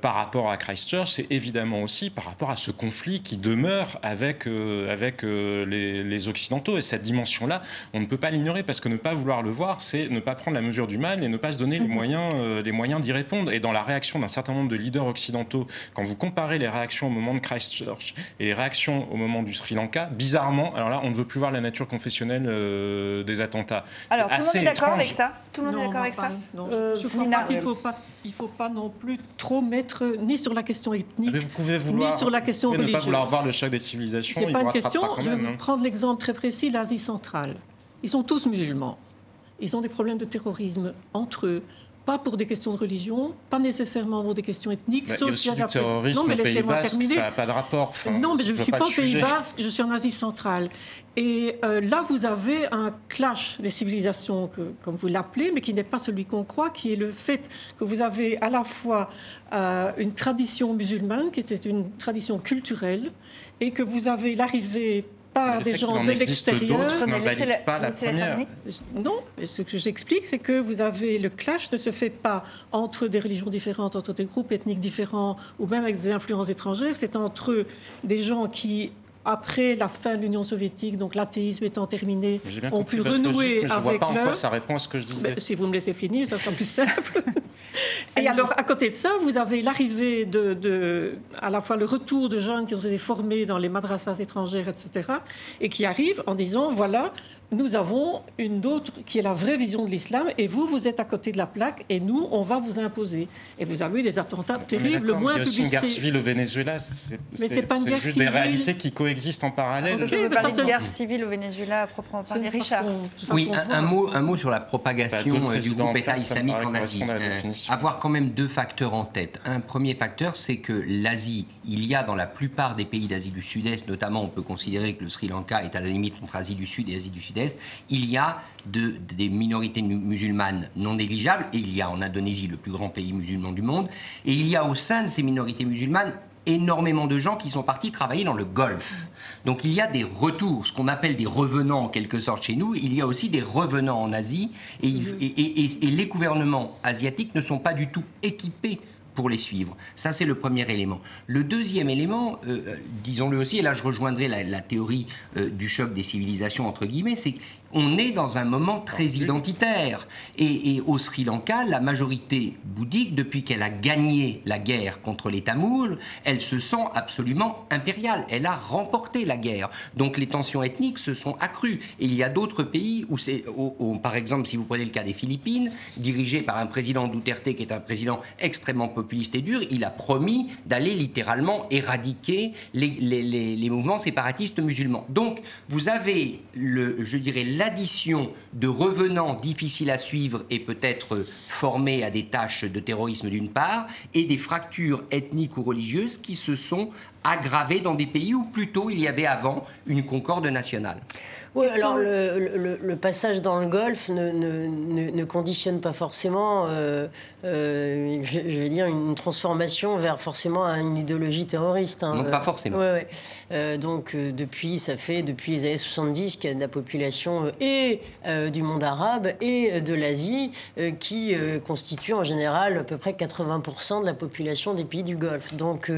par rapport à Christchurch, c'est évidemment aussi par rapport à ce conflit qui demeure avec avec les, les occidentaux. Et cette dimension-là, on ne peut pas l'ignorer parce que ne pas vouloir le voir, c'est ne pas prendre la mesure du mal et ne pas se donner les mhm. moyens, euh, les moyens d'y répondre. Et dans la réaction d'un certain nombre de leaders occidentaux, quand vous comparez les réactions au moment de Christchurch et les réactions au moment du Sri Lanka, bizarrement, alors là, on ne veut plus voir la nature confessionnelle euh, des attentats. Alors, tout le monde est d'accord avec ça? Tout le monde est d'accord avec ça? euh, Je crois pas qu'il ne faut, pas, il faut pas non plus trop mettre ni sur la question ethnique, vous pouvez vouloir, ni sur la question vous religieuse. ne pas vouloir voir le choc des civilisations. C'est pas une question. je vais hein. prendre l'exemple très précis, l'Asie centrale. Ils sont tous musulmans ils ont des problèmes de terrorisme entre eux. Pas pour des questions de religion, pas nécessairement pour des questions ethniques. Bah, sauf il y a du terrorisme non, mais laissez-moi terminer. Ça n'a pas de rapport. non, mais je ne suis pas au Pays Basque, je suis en Asie centrale. Et euh, là, vous avez un clash des civilisations, que, comme vous l'appelez, mais qui n'est pas celui qu'on croit, qui est le fait que vous avez à la fois euh, une tradition musulmane, qui était une tradition culturelle, et que vous avez l'arrivée par des gens de l'extérieur. pas la première. Non, ce que j'explique, c'est que vous avez le clash ne se fait pas entre des religions différentes, entre des groupes ethniques différents, ou même avec des influences étrangères. C'est entre des gens qui après la fin de l'Union soviétique, donc l'athéisme étant terminé, ont pu renouer avec Je ne vois pas en quoi ça répond à ce que je disais. si vous me laissez finir, ça sera plus simple. [laughs] Et alors, à côté de ça, vous avez l'arrivée de, de, à la fois le retour de jeunes qui ont été formés dans les madrasas étrangères, etc., et qui arrivent en disant, voilà, nous avons une autre qui est la vraie vision de l'islam, et vous, vous êtes à côté de la plaque, et nous, on va vous imposer. Et vous avez eu des attentats terribles, moins publicités. Il y a une guerre civile au Venezuela, c'est juste des réalités qui coexistent en parallèle. Vous okay, parler de guerre civile au Venezuela à proprement parler, Richard. Oui, un, mot, un mot sur la propagation bah, du groupe État islamique en Asie. Euh, avoir quand même deux facteurs en tête. Un premier facteur, c'est que l'Asie, il y a dans la plupart des pays d'Asie du Sud-Est, notamment on peut considérer que le Sri Lanka est à la limite entre Asie du Sud et Asie du Sud-Est, il y a des minorités musulmanes non négligeables, et il y a en Indonésie le plus grand pays musulman du monde, et il y a au sein de ces minorités musulmanes énormément de gens qui sont partis travailler dans le Golfe. Donc il y a des retours, ce qu'on appelle des revenants en quelque sorte chez nous, il y a aussi des revenants en Asie, et, et les gouvernements asiatiques ne sont pas du tout équipés pour les suivre. Ça, c'est le premier élément. Le deuxième élément, euh, disons-le aussi, et là je rejoindrai la, théorie euh, du choc des civilisations, entre guillemets, c'est on est dans un moment très identitaire. Et, au Sri Lanka, la majorité bouddhique, depuis qu'elle a gagné la guerre contre les Tamouls, elle se sent absolument impériale. Elle a remporté la guerre. Donc les tensions ethniques se sont accrues. Et il y a d'autres pays où c'est, par exemple, si vous prenez le cas des Philippines, dirigé par un président Duterte qui est un président extrêmement populiste et dur, il a promis d'aller littéralement éradiquer les, les mouvements séparatistes musulmans. Donc vous avez, le, je dirais, l'addition de revenants difficiles à suivre et peut-être formés à des tâches de terrorisme d'une part, et des fractures ethniques ou religieuses qui se sont aggravées dans des pays où plutôt il y avait avant une concorde nationale. Oui, alors le, passage dans le Golfe ne, ne, conditionne pas forcément, euh, euh, je, vais dire, une transformation vers forcément une idéologie terroriste. Hein. non, pas forcément. Euh, donc depuis, ça fait depuis les années 70 qu'il y a de la population et du monde arabe et de l'Asie qui constitue en général à peu près 80% de la population des pays du Golfe. Donc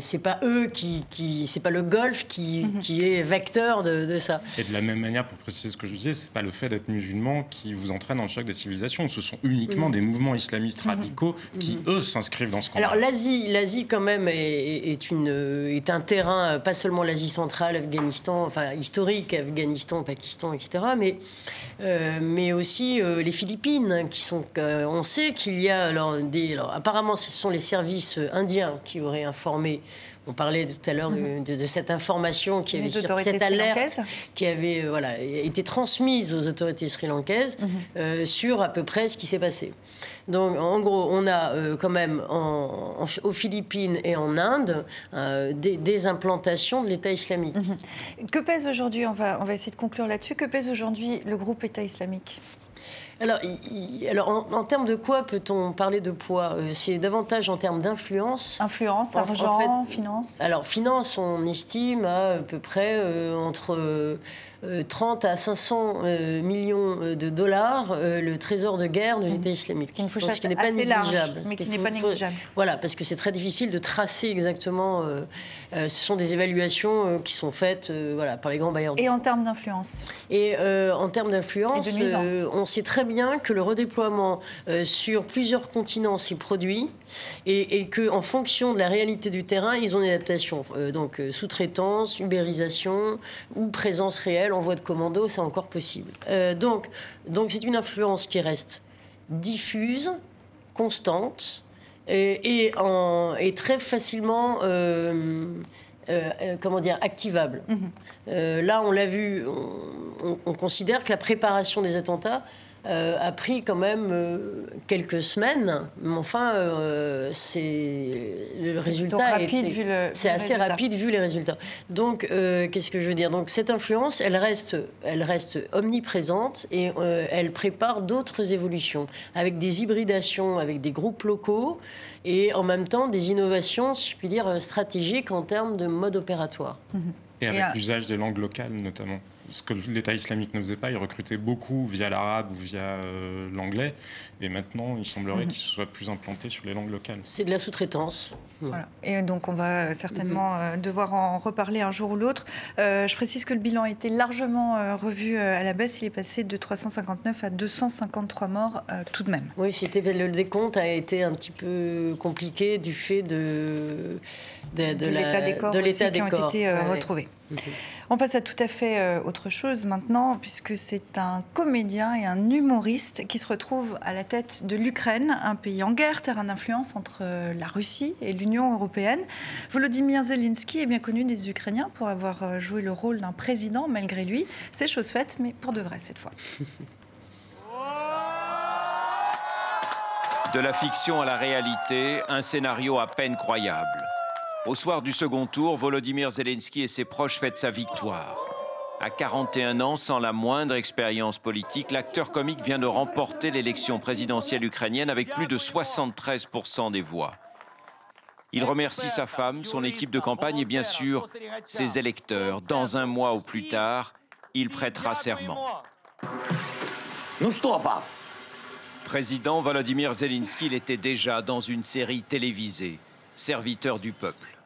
c'est pas eux qui, qui c'est pas le Golfe qui, mhm. qui est vecteur de, de ça. Et de la même manière, pour préciser ce que je disais, c'est pas le fait d'être musulman qui vous entraîne dans le choc des civilisations. Ce sont uniquement des mouvements islamistes mhm. radicaux qui, mhm. eux, s'inscrivent dans ce combat. Alors l'Asie, l'Asie quand même est, une, est un terrain, pas seulement l'Asie centrale, Afghanistan, enfin historique, Afghanistan, Pakistan, etc., mais, euh, mais aussi euh, les Philippines, qui sont, euh, on sait qu'il y a alors des, alors, apparemment ce sont les services indiens qui auraient informé on parlait tout à l'heure de, mhm. cette information qui avait cette alerte qui avait euh, voilà, été transmise aux autorités sri-lankaises mhm. euh, sur à peu près ce qui s'est passé. Donc, en gros, on a euh, quand même aux Philippines et en Inde des, implantations de l'État islamique. Mhm. Que pèse aujourd'hui, on va, on va essayer de conclure là-dessus, que pèse aujourd'hui le groupe État islamique? Alors, alors en, termes de quoi peut-on parler de poids euh, C'est davantage en termes d'influence? Influence, argent, finance? Alors, finance, on estime à, peu près euh, entre 30 euh, à 500 euh, millions euh, de dollars le trésor de guerre de l'État islamique. Ce qui, n'est pas négligeable. mais qui n'est pas négligeable. voilà, parce que c'est très difficile de tracer exactement. ce sont des évaluations qui sont faites voilà, par les grands bailleurs. Et en termes d'influence Et en termes d'influence, on sait très bien que le redéploiement sur plusieurs continents s'est produit et, et qu'en fonction de la réalité du terrain, ils ont une adaptation. donc sous-traitance, ubérisation ou présence réelle en voie de commando, c'est encore possible. Euh, donc, donc c'est une influence qui reste diffuse, constante et, en, et très facilement. Euh, euh, comment dire, activable. Mhm. là, on l'a vu, on, considère que la préparation des attentats euh, a pris quand même euh, quelques semaines, mais enfin, euh, c'est le résultat. C'est assez rapide vu les résultats. Donc, qu'est-ce que je veux dire? Donc, cette influence, elle reste, elle reste omniprésente et elle prépare d'autres évolutions avec des hybridations avec des groupes locaux et en même temps des innovations, si je puis dire, stratégiques en termes de mode opératoire. Et avec l'usage des langues locales notamment ce que l'État islamique ne faisait pas, il recrutait beaucoup via l'arabe ou via euh, l'anglais. Et maintenant, il semblerait mhm. qu'il soit plus implanté sur les langues locales. C'est de la sous-traitance. Voilà. Et donc, on va certainement mhm. euh, devoir en reparler un jour ou l'autre. Euh, je précise que le bilan a été largement revu à la baisse. Il est passé de 359 à 253 morts tout de même. Oui, le décompte a été un petit peu compliqué du fait de, de, de, l'état des corps, qui ont été retrouvés. On passe à tout à fait euh, autre chose maintenant, puisque c'est un comédien et un humoriste qui se retrouve à la tête de l'Ukraine, un pays en guerre, terrain d'influence entre euh, la Russie et l'Union européenne. Volodymyr Zelensky est bien connu des Ukrainiens pour avoir euh, joué le rôle d'un président malgré lui. C'est chose faite, mais pour de vrai cette fois. De la fiction à la réalité, un scénario à peine croyable. Au soir du second tour, Volodymyr Zelensky et ses proches fêtent sa victoire. À 41 ans, sans la moindre expérience politique, l'acteur comique vient de remporter l'élection présidentielle ukrainienne avec plus de 73% des voix. Il remercie sa femme, son équipe de campagne et bien sûr ses électeurs. Dans un mois ou plus tard, il prêtera serment. Président Volodymyr Zelensky était déjà dans une série télévisée, serviteur du peuple.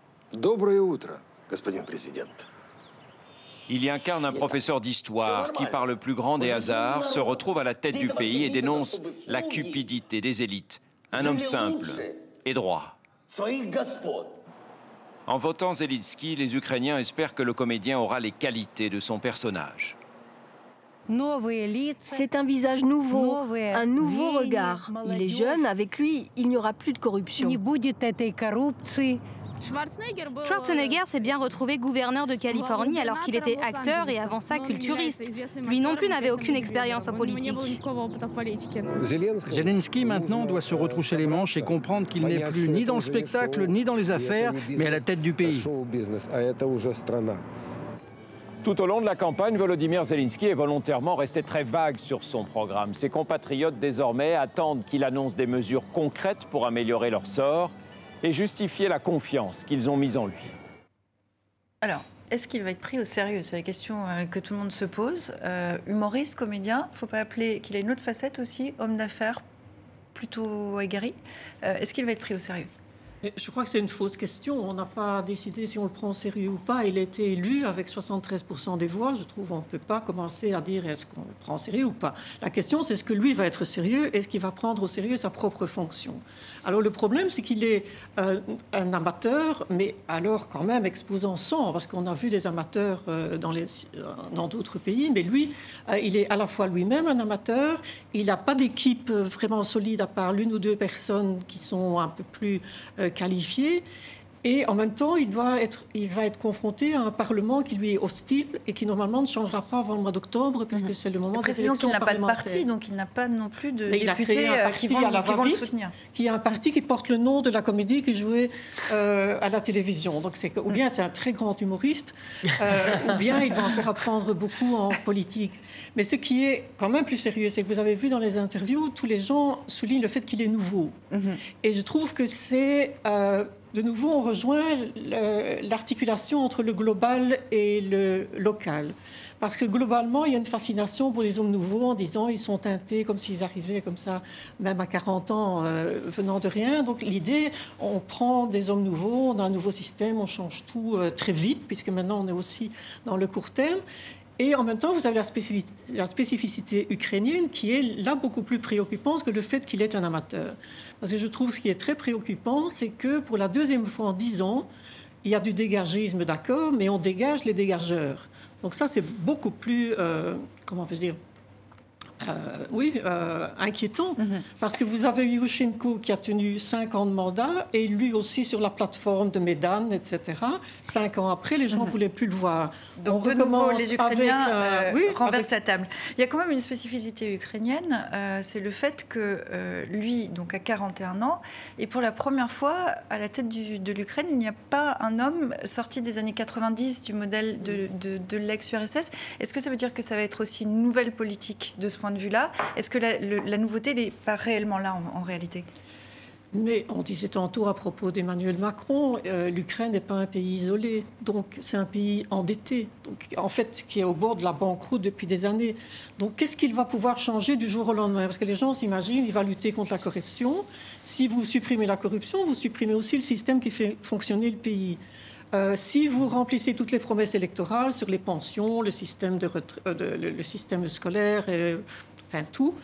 Il y incarne un professeur d'histoire qui, par le plus grand des hasards, se retrouve à la tête du pays et dénonce la cupidité des élites. Un homme simple et droit. En votant Zelensky, les Ukrainiens espèrent que le comédien aura les qualités de son personnage. C'est un visage nouveau, un nouveau regard. Il est jeune, avec lui, il n'y aura plus de corruption. Schwarzenegger s'est bien retrouvé gouverneur de Californie alors qu'il était acteur et avant ça culturiste. Lui non plus n'avait aucune expérience en politique. Zelensky maintenant doit se retrousser les manches et comprendre qu'il n'est plus ni dans le spectacle ni dans les affaires, mais à la tête du pays. Tout au long de la campagne, Volodymyr Zelensky est volontairement resté très vague sur son programme. Ses compatriotes désormais attendent qu'il annonce des mesures concrètes pour améliorer leur sort et justifier la confiance qu'ils ont mise en lui. Alors, est-ce qu'il va être pris au sérieux? C'est la question euh, que tout le monde se pose. Euh, humoriste, comédien, faut pas appeler qu'il a une autre facette aussi, homme d'affaires plutôt aguerri. Euh, est-ce qu'il va être pris au sérieux? Je crois que c'est une fausse question. On n'a pas décidé si on le prend au sérieux ou pas. Il a été élu avec 73% des voix. Je trouve qu'on ne peut pas commencer à dire est-ce qu'on le prend au sérieux ou pas. La question, c'est est-ce que lui va être sérieux Est-ce qu'il va prendre au sérieux sa propre fonction Alors le problème, c'est qu'il est euh, un amateur, mais alors quand même exposant son, parce qu'on a vu des amateurs euh, dans, euh, dans d'autres pays, mais lui, il est à la fois lui-même un amateur, il n'a pas d'équipe vraiment solide à part l'une ou deux personnes qui sont un peu plus qualifié. Et en même temps, il, doit être, il va être confronté à un Parlement qui lui est hostile et qui normalement ne changera pas avant le mois d'octobre, puisque mhm. c'est le moment des élections qu'il n'a pas de parti, donc il n'a pas non plus de députés euh, qui, vont, le soutenir. Qui a un parti qui porte le nom de la comédie qui jouait euh, à la télévision. Donc c'est ou bien c'est un très grand humoriste, euh, ou bien il va encore apprendre beaucoup en politique. Mais ce qui est quand même plus sérieux, c'est que vous avez vu dans les interviews, tous les gens soulignent le fait qu'il est nouveau. Mhm. Et je trouve que c'est de nouveau, on rejoint l'articulation entre le global et le local. Parce que globalement, il y a une fascination pour les hommes nouveaux en disant ils sont teintés comme s'ils arrivaient comme ça, même à 40 ans, euh, venant de rien. Donc l'idée, on prend des hommes nouveaux, on a un nouveau système, on change tout euh, très vite, puisque maintenant on est aussi dans le court terme. Et en même temps, vous avez la spécificité, ukrainienne qui est là beaucoup plus préoccupante que le fait qu'il est un amateur. Parce que je trouve ce qui est très préoccupant, c'est que pour la deuxième fois en dix ans, il y a du dégagisme, d'accord, mais on dégage les dégageurs. Donc ça, c'est beaucoup plus, euh, comment on dire, euh, oui, euh, inquiétant, mhm. parce que vous avez Yushchenko qui a tenu cinq ans de mandat, et lui aussi sur la plateforme de Médan, etc. Cinq ans après, les gens ne mhm. voulaient plus le voir. Donc, de nouveau, les Ukrainiens euh, oui, renversent la table. Il y a quand même une spécificité ukrainienne, c'est le fait que lui, donc à 41 ans, et pour la première fois à la tête de l'Ukraine, il n'y a pas un homme sorti des années 90 du modèle de, de l'ex-URSS. Est-ce que ça veut dire que ça va être aussi une nouvelle politique de ce point de vue-là. Est-ce que la, nouveauté n'est pas réellement là en, réalité? Mais on disait tantôt à propos d'Emmanuel Macron, euh, l'Ukraine n'est pas un pays isolé, donc c'est un pays endetté, donc en fait qui est au bord de la banqueroute depuis des années. Donc qu'est-ce qu'il va pouvoir changer du jour au lendemain? Parce que les gens s'imaginent, il va lutter contre la corruption. Si vous supprimez la corruption, vous supprimez aussi le système qui fait fonctionner le pays. Euh, si vous remplissez toutes les promesses électorales sur les pensions, le système, de euh, le, système scolaire, et, enfin tout,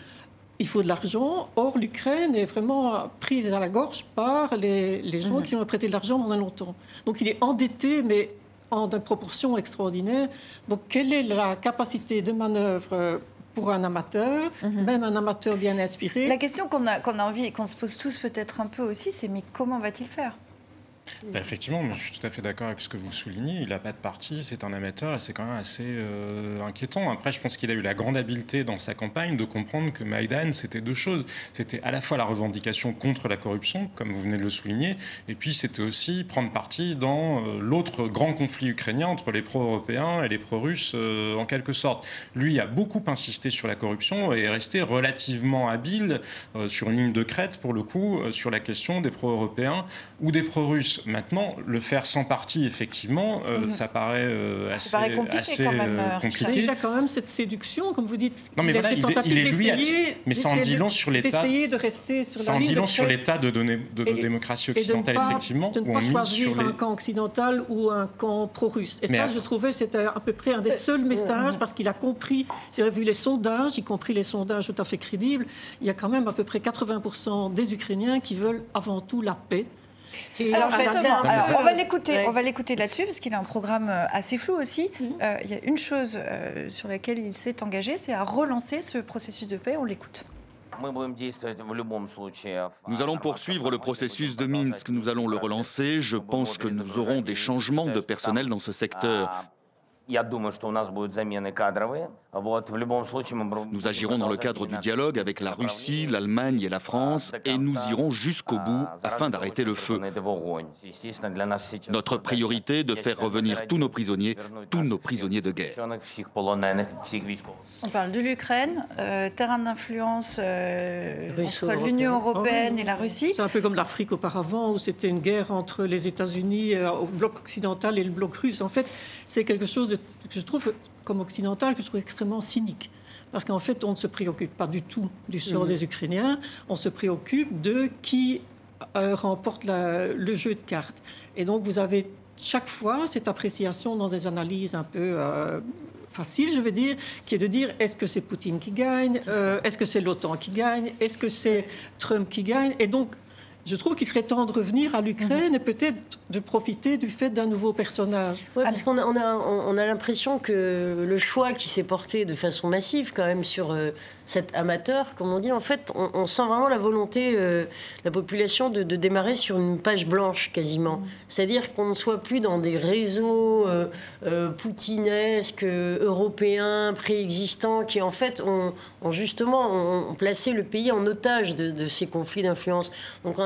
il faut de l'argent. Or, l'Ukraine est vraiment prise à la gorge par les, gens mhm. qui ont prêté de l'argent pendant longtemps. Donc, il est endetté, mais en une proportion extraordinaire. Donc, quelle est la capacité de manœuvre euh, pour un amateur, mhm. même un amateur bien inspiré? La question qu'on a, qu'on a envie et qu'on se pose tous peut-être un peu aussi, c'est mais comment va-t-il faire? Effectivement, mais je suis tout à fait d'accord avec ce que vous soulignez. Il n'a pas de parti, c'est un amateur et c'est quand même assez euh, inquiétant. Après, je pense qu'il a eu la grande habileté dans sa campagne de comprendre que Maïdan, c'était deux choses. C'était à la fois la revendication contre la corruption, comme vous venez de le souligner, et puis c'était aussi prendre parti dans euh, l'autre grand conflit ukrainien entre les pro-européens et les pro-russes, euh, en quelque sorte. Lui a beaucoup insisté sur la corruption et est resté relativement habile sur une ligne de crête, pour le coup, sur la question des pro-européens ou des pro-russes plus, maintenant, le faire sans parti, effectivement, euh, Mhm. ça paraît euh, assez, Ça paraît compliqué assez, quand même, euh, compliqué. Il a quand même cette séduction, comme vous dites. Non, mais il voilà, est- tentative il est lui mais ça en dit de- long sur l'état- de rester sur Ça la en dit long sur l'état de, nos- de et occidentales, pas, effectivement, de ne pas choisir les... un camp occidental ou un camp pro-russe. Et Mais ça, à- je trouvais, c'était à peu près un des seuls messages, parce qu'il a compris, s'il a vu les sondages, y compris les sondages tout à fait crédibles, il y a quand même à peu près 80% des Ukrainiens qui veulent avant tout la paix. Alors, on va l'écouter, Ouais. on va l'écouter là-dessus parce qu'il a un programme euh, assez flou aussi. Euh, Il y a une chose euh, sur laquelle il s'est engagé, c'est à relancer ce processus de paix. On l'écoute. Nous allons poursuivre le processus de Minsk, nous allons le relancer. Je pense que nous aurons des changements de personnel dans ce secteur. Nous agirons dans le cadre du dialogue avec la Russie, l'Allemagne et la France et nous irons jusqu'au bout afin d'arrêter le feu. Notre priorité est de faire revenir tous nos prisonniers, tous nos prisonniers de guerre. On parle de l'Ukraine, euh, terrain d'influence euh, entre l'Union européenne Oh. et la Russie. C'est un peu comme l'Afrique auparavant, où c'était une guerre entre les États-Unis, euh, au bloc occidental et le bloc russe. En fait, c'est quelque chose de, que je trouve, comme occidental, que je trouve extrêmement cynique. Parce qu'en fait, on ne se préoccupe pas du tout du sort Mhm. des Ukrainiens, on se préoccupe de qui euh, remporte la- le jeu de cartes. Et donc, vous avez chaque fois cette appréciation dans des analyses un peu euh, faciles, je veux dire, qui est de dire est-ce que c'est Poutine qui gagne, Euh, est-ce que c'est l'OTAN qui gagne, est-ce que c'est Trump qui gagne? Et donc, je trouve qu'il serait temps de revenir à l'Ukraine et peut-être de profiter du fait d'un nouveau personnage. Ouais, parce qu'on a, on a, on a l'impression que le choix qui s'est porté de façon massive quand même sur euh, cet amateur, comme on dit, en fait, on, sent vraiment la volonté euh, de la population de, démarrer sur une page blanche quasiment. C'est-à-dire qu'on ne soit plus dans des réseaux euh, euh, poutinesques, euh, européens, préexistants, qui en fait ont, justement ont, placé le pays en otage de, ces conflits d'influence.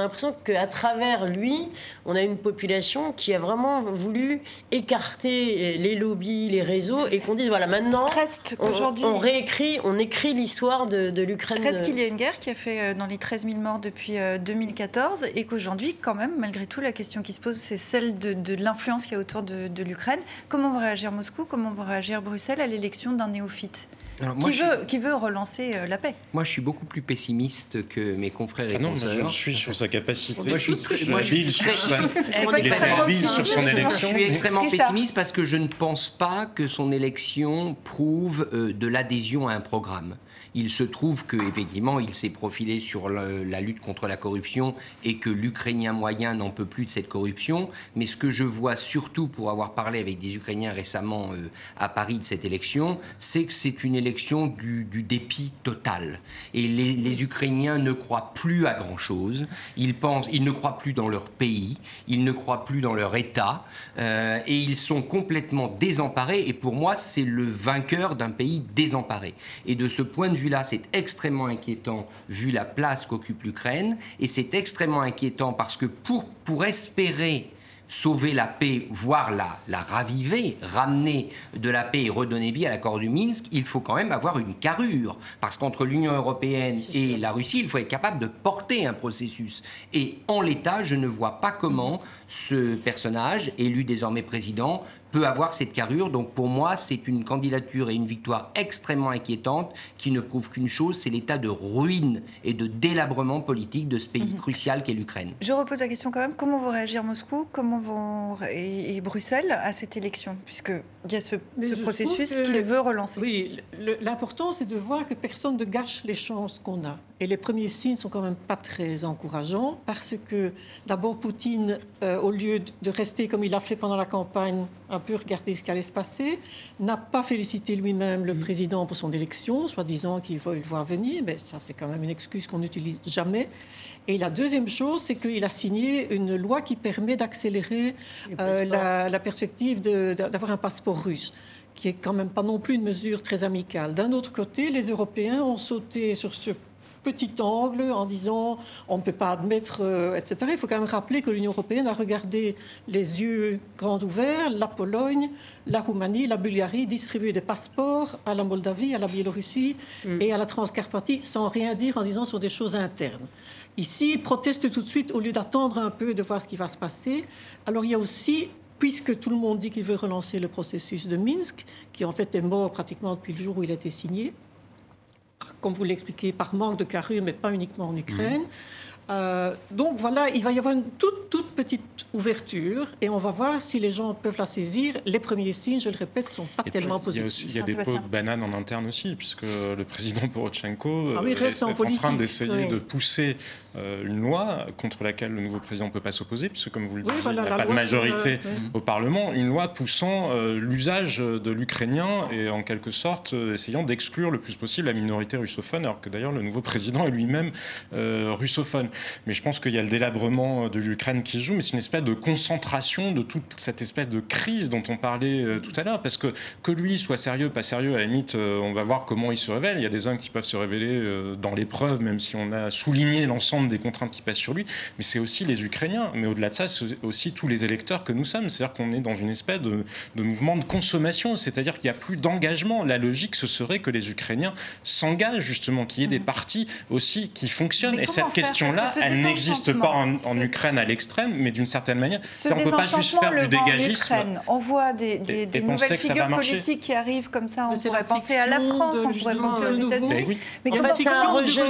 L'impression qu'à travers lui, on a une population qui a vraiment voulu écarter les lobbies, les réseaux, et qu'on dise voilà maintenant, Reste on, on réécrit, on écrit l'histoire de, de l'Ukraine. Reste qu'il y a une guerre qui a fait euh, dans les 13 000 morts depuis euh, 2014 et qu'aujourd'hui, quand même, malgré tout, la question qui se pose, c'est celle de, de l'influence qu'il y a autour de, de l'Ukraine. Comment va réagir Moscou? Comment va réagir Bruxelles à l'élection d'un néophyte? Alors, moi, qui, je veut, qui veut relancer euh, la paix Moi, je suis beaucoup plus pessimiste que mes confrères et Ah non, je consoeurs. le suis sur sa capacité. Moi, je suis très- moi, je suis habile sur très- sa- je suis Il était habile sur son élection. Je suis extrêmement Richard. pessimiste parce que je ne pense pas que son élection prouve euh, de l'adhésion à un programme. Il se trouve qu'effectivement, il s'est profilé sur la lutte contre la corruption et que l'Ukrainien moyen n'en peut plus de cette corruption. Mais ce que je vois surtout pour avoir parlé avec des Ukrainiens récemment euh, à Paris de cette élection, c'est que c'est une élection du, dépit total. Et les, Ukrainiens ne croient plus à grand-chose. Ils pensent, ils ne croient plus dans leur pays, ils ne croient plus dans leur État, euh, et ils sont complètement désemparés. Et pour moi, c'est le vainqueur d'un pays désemparé. Et de ce point de vue-là, c'est extrêmement inquiétant vu la place qu'occupe l'Ukraine, et c'est extrêmement inquiétant parce que pour, pour espérer sauver la paix, voire la, la raviver, ramener de la paix et redonner vie à l'accord du Minsk, il faut quand même avoir une carrure. Parce qu'entre l'Union européenne et la Russie, il faut être capable de porter un processus. Et en l'état, je ne vois pas comment ce personnage, élu désormais président, peut avoir cette carrure. Donc pour moi, c'est une candidature et une victoire extrêmement inquiétante qui ne prouve qu'une chose, c'est l'état de ruine et de délabrement politique de ce pays crucial qu'est l'Ukraine. Je repose la question quand même, comment vont réagir Moscou comment vont, et, et Bruxelles à cette élection? Puisqu'il y a ce, processus qu'il veut relancer. Oui, l'important, c'est de voir que personne ne gâche les chances qu'on a. Et les premiers signes sont quand même pas très encourageants, parce que d'abord, Poutine, euh, au lieu de rester comme il a fait pendant la campagne, un peu regarder ce qui allait se passer, n'a pas félicité lui-même le président pour son élection, soi-disant qu'il veut le voir venir, mais ça, c'est quand même une excuse qu'on n'utilise jamais. Et la deuxième chose, c'est qu'il a signé une loi qui permet d'accélérer euh, la, la perspective d'avoir un passeport russe qui est quand même pas non plus une mesure très amicale. D'un autre côté, les Européens ont sauté sur ce petit angle en disant on ne peut pas admettre, euh, etc. Il faut quand même rappeler que l'Union européenne a regardé les yeux grands ouverts la Pologne, la Roumanie, la Bulgarie distribuer des passeports à la Moldavie, à la Biélorussie et à la Transcarpathie sans rien dire en disant sur des choses internes. Ici, ils protestent tout de suite au lieu d'attendre un peu de voir ce qui va se passer. Alors il y a aussi puisque tout le monde dit qu'il veut relancer le processus de Minsk, qui en fait est mort pratiquement depuis le jour où il a été signé, comme vous l'expliquez, par manque de carrure, mais pas uniquement en Ukraine. Mmh. Euh, donc voilà, il va y avoir une toute, toute petite ouverture et on va voir si les gens peuvent la saisir. Les premiers signes, je le répète, sont pas tellement positifs. Il y a, des pots de bananes en interne aussi, puisque le président Porochenko ah reste est, en, en train d'essayer de pousser euh, une loi contre laquelle le nouveau président ne peut pas s'opposer, puisque comme vous le disiez, il n'y a pas de majorité au Parlement, une loi poussant euh, l'usage de l'ukrainien et en quelque sorte essayant d'exclure le plus possible la minorité russophone, alors que d'ailleurs le nouveau président est lui-même russophone. Mais je pense qu'il y a le délabrement de l'Ukraine qui se joue, mais c'est une espèce de concentration de toute cette espèce de crise dont on parlait euh, tout à l'heure. Parce que que lui soit sérieux, pas sérieux, à la limite, euh, on va voir comment il se révèle. Il y a des hommes qui peuvent se révéler euh, dans l'épreuve, même si on a souligné l'ensemble des contraintes qui pèsent sur lui. Mais c'est aussi les Ukrainiens. Mais au-delà de ça, c'est aussi tous les électeurs que nous sommes. C'est-à-dire qu'on est dans une espèce de, de mouvement de consommation. C'est-à-dire qu'il n'y a plus d'engagement. La logique, ce serait que les Ukrainiens s'engagent justement, qu'il y ait des mmh. partis aussi qui fonctionnent. Et cette question-là, elle n'existe pas en, Ukraine à l'extrême, mais d'une certaine manière, on ne peut pas juste faire du dégagisme. On voit des, nouvelles figures politiques qui arrivent comme ça. On pourrait penser à la France, on pourrait penser aux États-Unis. Mais, c'est un rejet,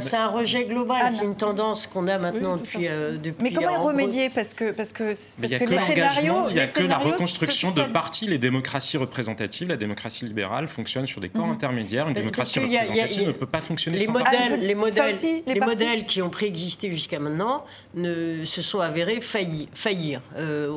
c'est un, rejet global. C'est une tendance qu'on a maintenant depuis, euh, depuis. Mais comment y remédier? Parce que parce que parce que les scénarios, il n'y a que la reconstruction de partis. Les démocraties représentatives, la démocratie libérale fonctionne sur des corps mhm. intermédiaires. Une démocratie représentative ne peut pas fonctionner les sans modèles, les modèles, les modèles qui ont préexisté jusqu'à maintenant ne, se sont avérés faillir, euh,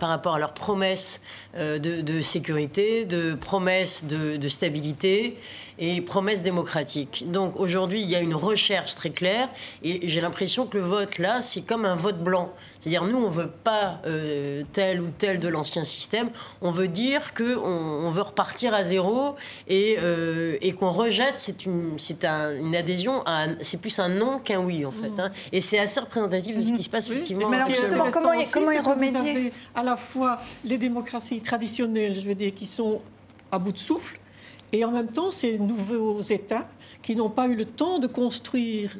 par rapport à leurs promesses euh, de, sécurité, de promesses de, stabilité et promesses démocratiques. Donc aujourd'hui, il y a une recherche très claire et j'ai l'impression que le vote là, c'est comme un vote blanc. C'est-à-dire, nous, on ne veut pas euh, tel ou tel de l'ancien système. On veut dire qu'on on veut repartir à zéro et, euh, et qu'on rejette. C'est une, un, une adhésion, c'est plus un non qu'un oui, en fait. Hein. Et c'est assez représentatif de ce qui se passe, effectivement. Mais alors, justement, comment, comment y remédier À la fois les démocraties traditionnelles, je veux dire, qui sont à bout de souffle, et en même temps, ces nouveaux États qui n'ont pas eu le temps de construire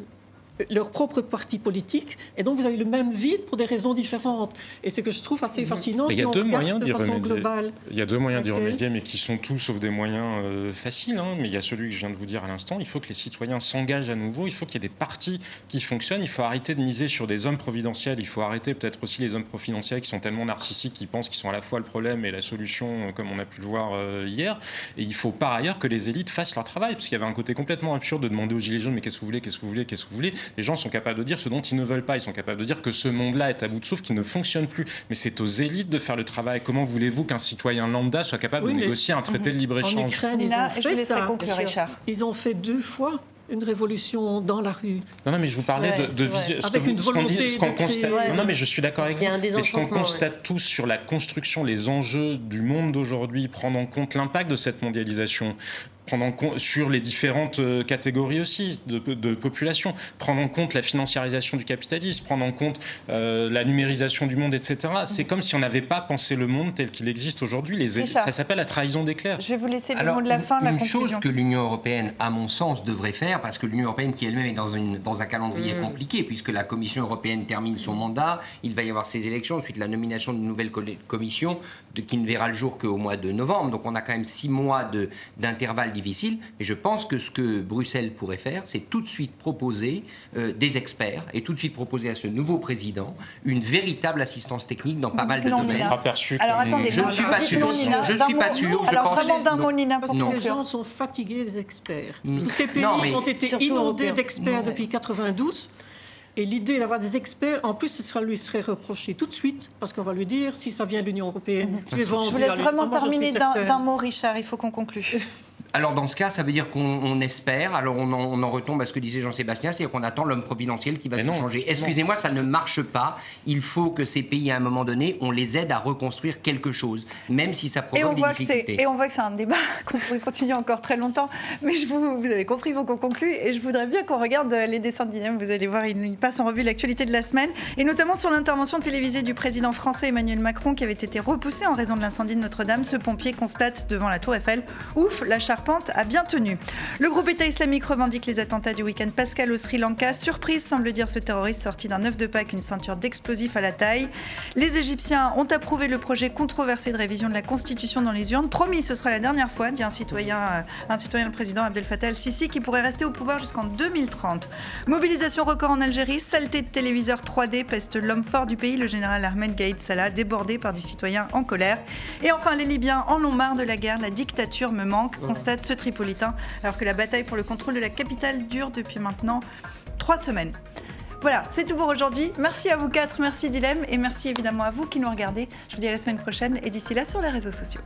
leur propre parti politique, et donc vous avez le même vide pour des raisons différentes. Et c'est que je trouve assez mhm. fascinant. il y a deux moyens d'y remédier. Il y a deux moyens d'y remédier, mais qui sont tous sauf des moyens euh, faciles. Hein. Mais il y a celui que je viens de vous dire à l'instant. Il faut que les citoyens s'engagent à nouveau. Il faut qu'il y ait des partis qui fonctionnent. Il faut arrêter de miser sur des hommes providentiels. Il faut arrêter peut-être aussi les hommes providentiels qui sont tellement narcissiques, qui pensent qu'ils sont à la fois le problème et la solution, comme on a pu le voir euh, hier. Et il faut par ailleurs que les élites fassent leur travail, parce qu'il y avait un côté complètement absurde de demander aux gilets jaunes mais qu'est-ce que vous voulez, qu'est-ce que vous voulez, qu'est-ce que vous voulez les gens sont capables de dire ce dont ils ne veulent pas. Ils sont capables de dire que ce monde-là est à bout de souffle, qu'il ne fonctionne plus. Mais c'est aux élites de faire le travail. Comment voulez-vous qu'un citoyen lambda soit capable de négocier un traité de libre-échange Ils ont fait deux fois une révolution dans la rue. Non, non, mais je vous parlais de, de Avec une volonté ce qu'on constate. Non, mais je suis d'accord avec vous. Mais ce qu'on constate tous sur la construction, les enjeux du monde d'aujourd'hui, prendre en compte l'impact de cette mondialisation, prendre en compte sur les différentes euh, catégories aussi de, de, population, prendre en compte la financiarisation du capitalisme, prendre en compte euh, la numérisation du monde, etc. C'est comme si on n'avait pas pensé le monde tel qu'il existe aujourd'hui. Les, ça s'appelle la trahison d'éclair. Je vais vous laisser le mot de la fin, une, la conclusion. Une chose que l'Union européenne, à mon sens, devrait faire, parce que l'Union européenne qui elle-même est dans, une, dans un calendrier mm. compliqué, puisque la Commission européenne termine son mandat, il va y avoir ses élections, ensuite la nomination d'une nouvelle commission de, qui ne verra le jour qu'au mois de novembre. Donc on a quand même six mois d'intervalle difficile. Mais je pense que ce que Bruxelles pourrait faire, c'est tout de suite proposer euh, des experts et tout de suite proposer à ce nouveau président une véritable assistance technique dans pas mal de domaines. Sera perçu Alors attendez, je ne suis pas sûr. Je ne suis pas sûr. Alors vraiment d'un mot, Nina, pour Les gens sont fatigués des experts. Mm. Tous ces pays ont été inondés d'experts depuis 92. Et l'idée d'avoir des experts, en plus, ça lui serait reproché tout de suite, parce qu'on va lui dire, si ça vient de l'Union européenne, mhm. tu es vendu. Je vous laisse vraiment terminer d'un mot, Richard, il faut qu'on conclue. [laughs] Alors dans ce cas, ça veut dire qu'on espère, alors on en, retombe à ce que disait Jean-Sébastien, c'est-à-dire qu'on attend l'homme providentiel qui va tout changer. Excusez-moi, ça ne marche pas. Il faut que ces pays, à un moment donné, on les aide à reconstruire quelque chose, même si ça provoque des difficultés. et on voit que c'est un débat [laughs] qu'on pourrait continuer encore très longtemps, mais je vous, vous avez compris, il faut qu'on conclue, et je voudrais bien qu'on regarde les dessins de. Vous allez voir, il passe en revue l'actualité de la semaine, et notamment sur l'intervention télévisée du président français Emmanuel Macron, qui avait été repoussé en raison de l'incendie de Notre-Dame. Ce pompier constate devant la tour Eiffel, ouf, la charpente charpente a bien tenu. Le groupe État islamique revendique les attentats du week-end pascal au Sri Lanka. Surprise, semble dire ce terroriste sorti d'un œuf de Pâques, une ceinture d'explosifs à la taille. Les Égyptiens ont approuvé le projet controversé de révision de la Constitution dans les urnes. Promis, ce sera la dernière fois, dit un citoyen, euh, un citoyen le président Abdel Fattah el-Sisi, qui pourrait rester au pouvoir jusqu'en 2030. Mobilisation record en Algérie, saleté de téléviseur 3D peste l'homme fort du pays, le général Ahmed Gaïd Salah, débordé par des citoyens en colère. Et enfin, les Libyens en ont marre de la guerre, la dictature me manque, constate ce Tripolitain, alors que la bataille pour le contrôle de la capitale dure depuis maintenant trois semaines. Voilà, c'est tout pour aujourd'hui. Merci à vous quatre, merci Dilem, et merci évidemment à vous qui nous regardez. Je vous dis à la semaine prochaine, et d'ici là sur les réseaux sociaux.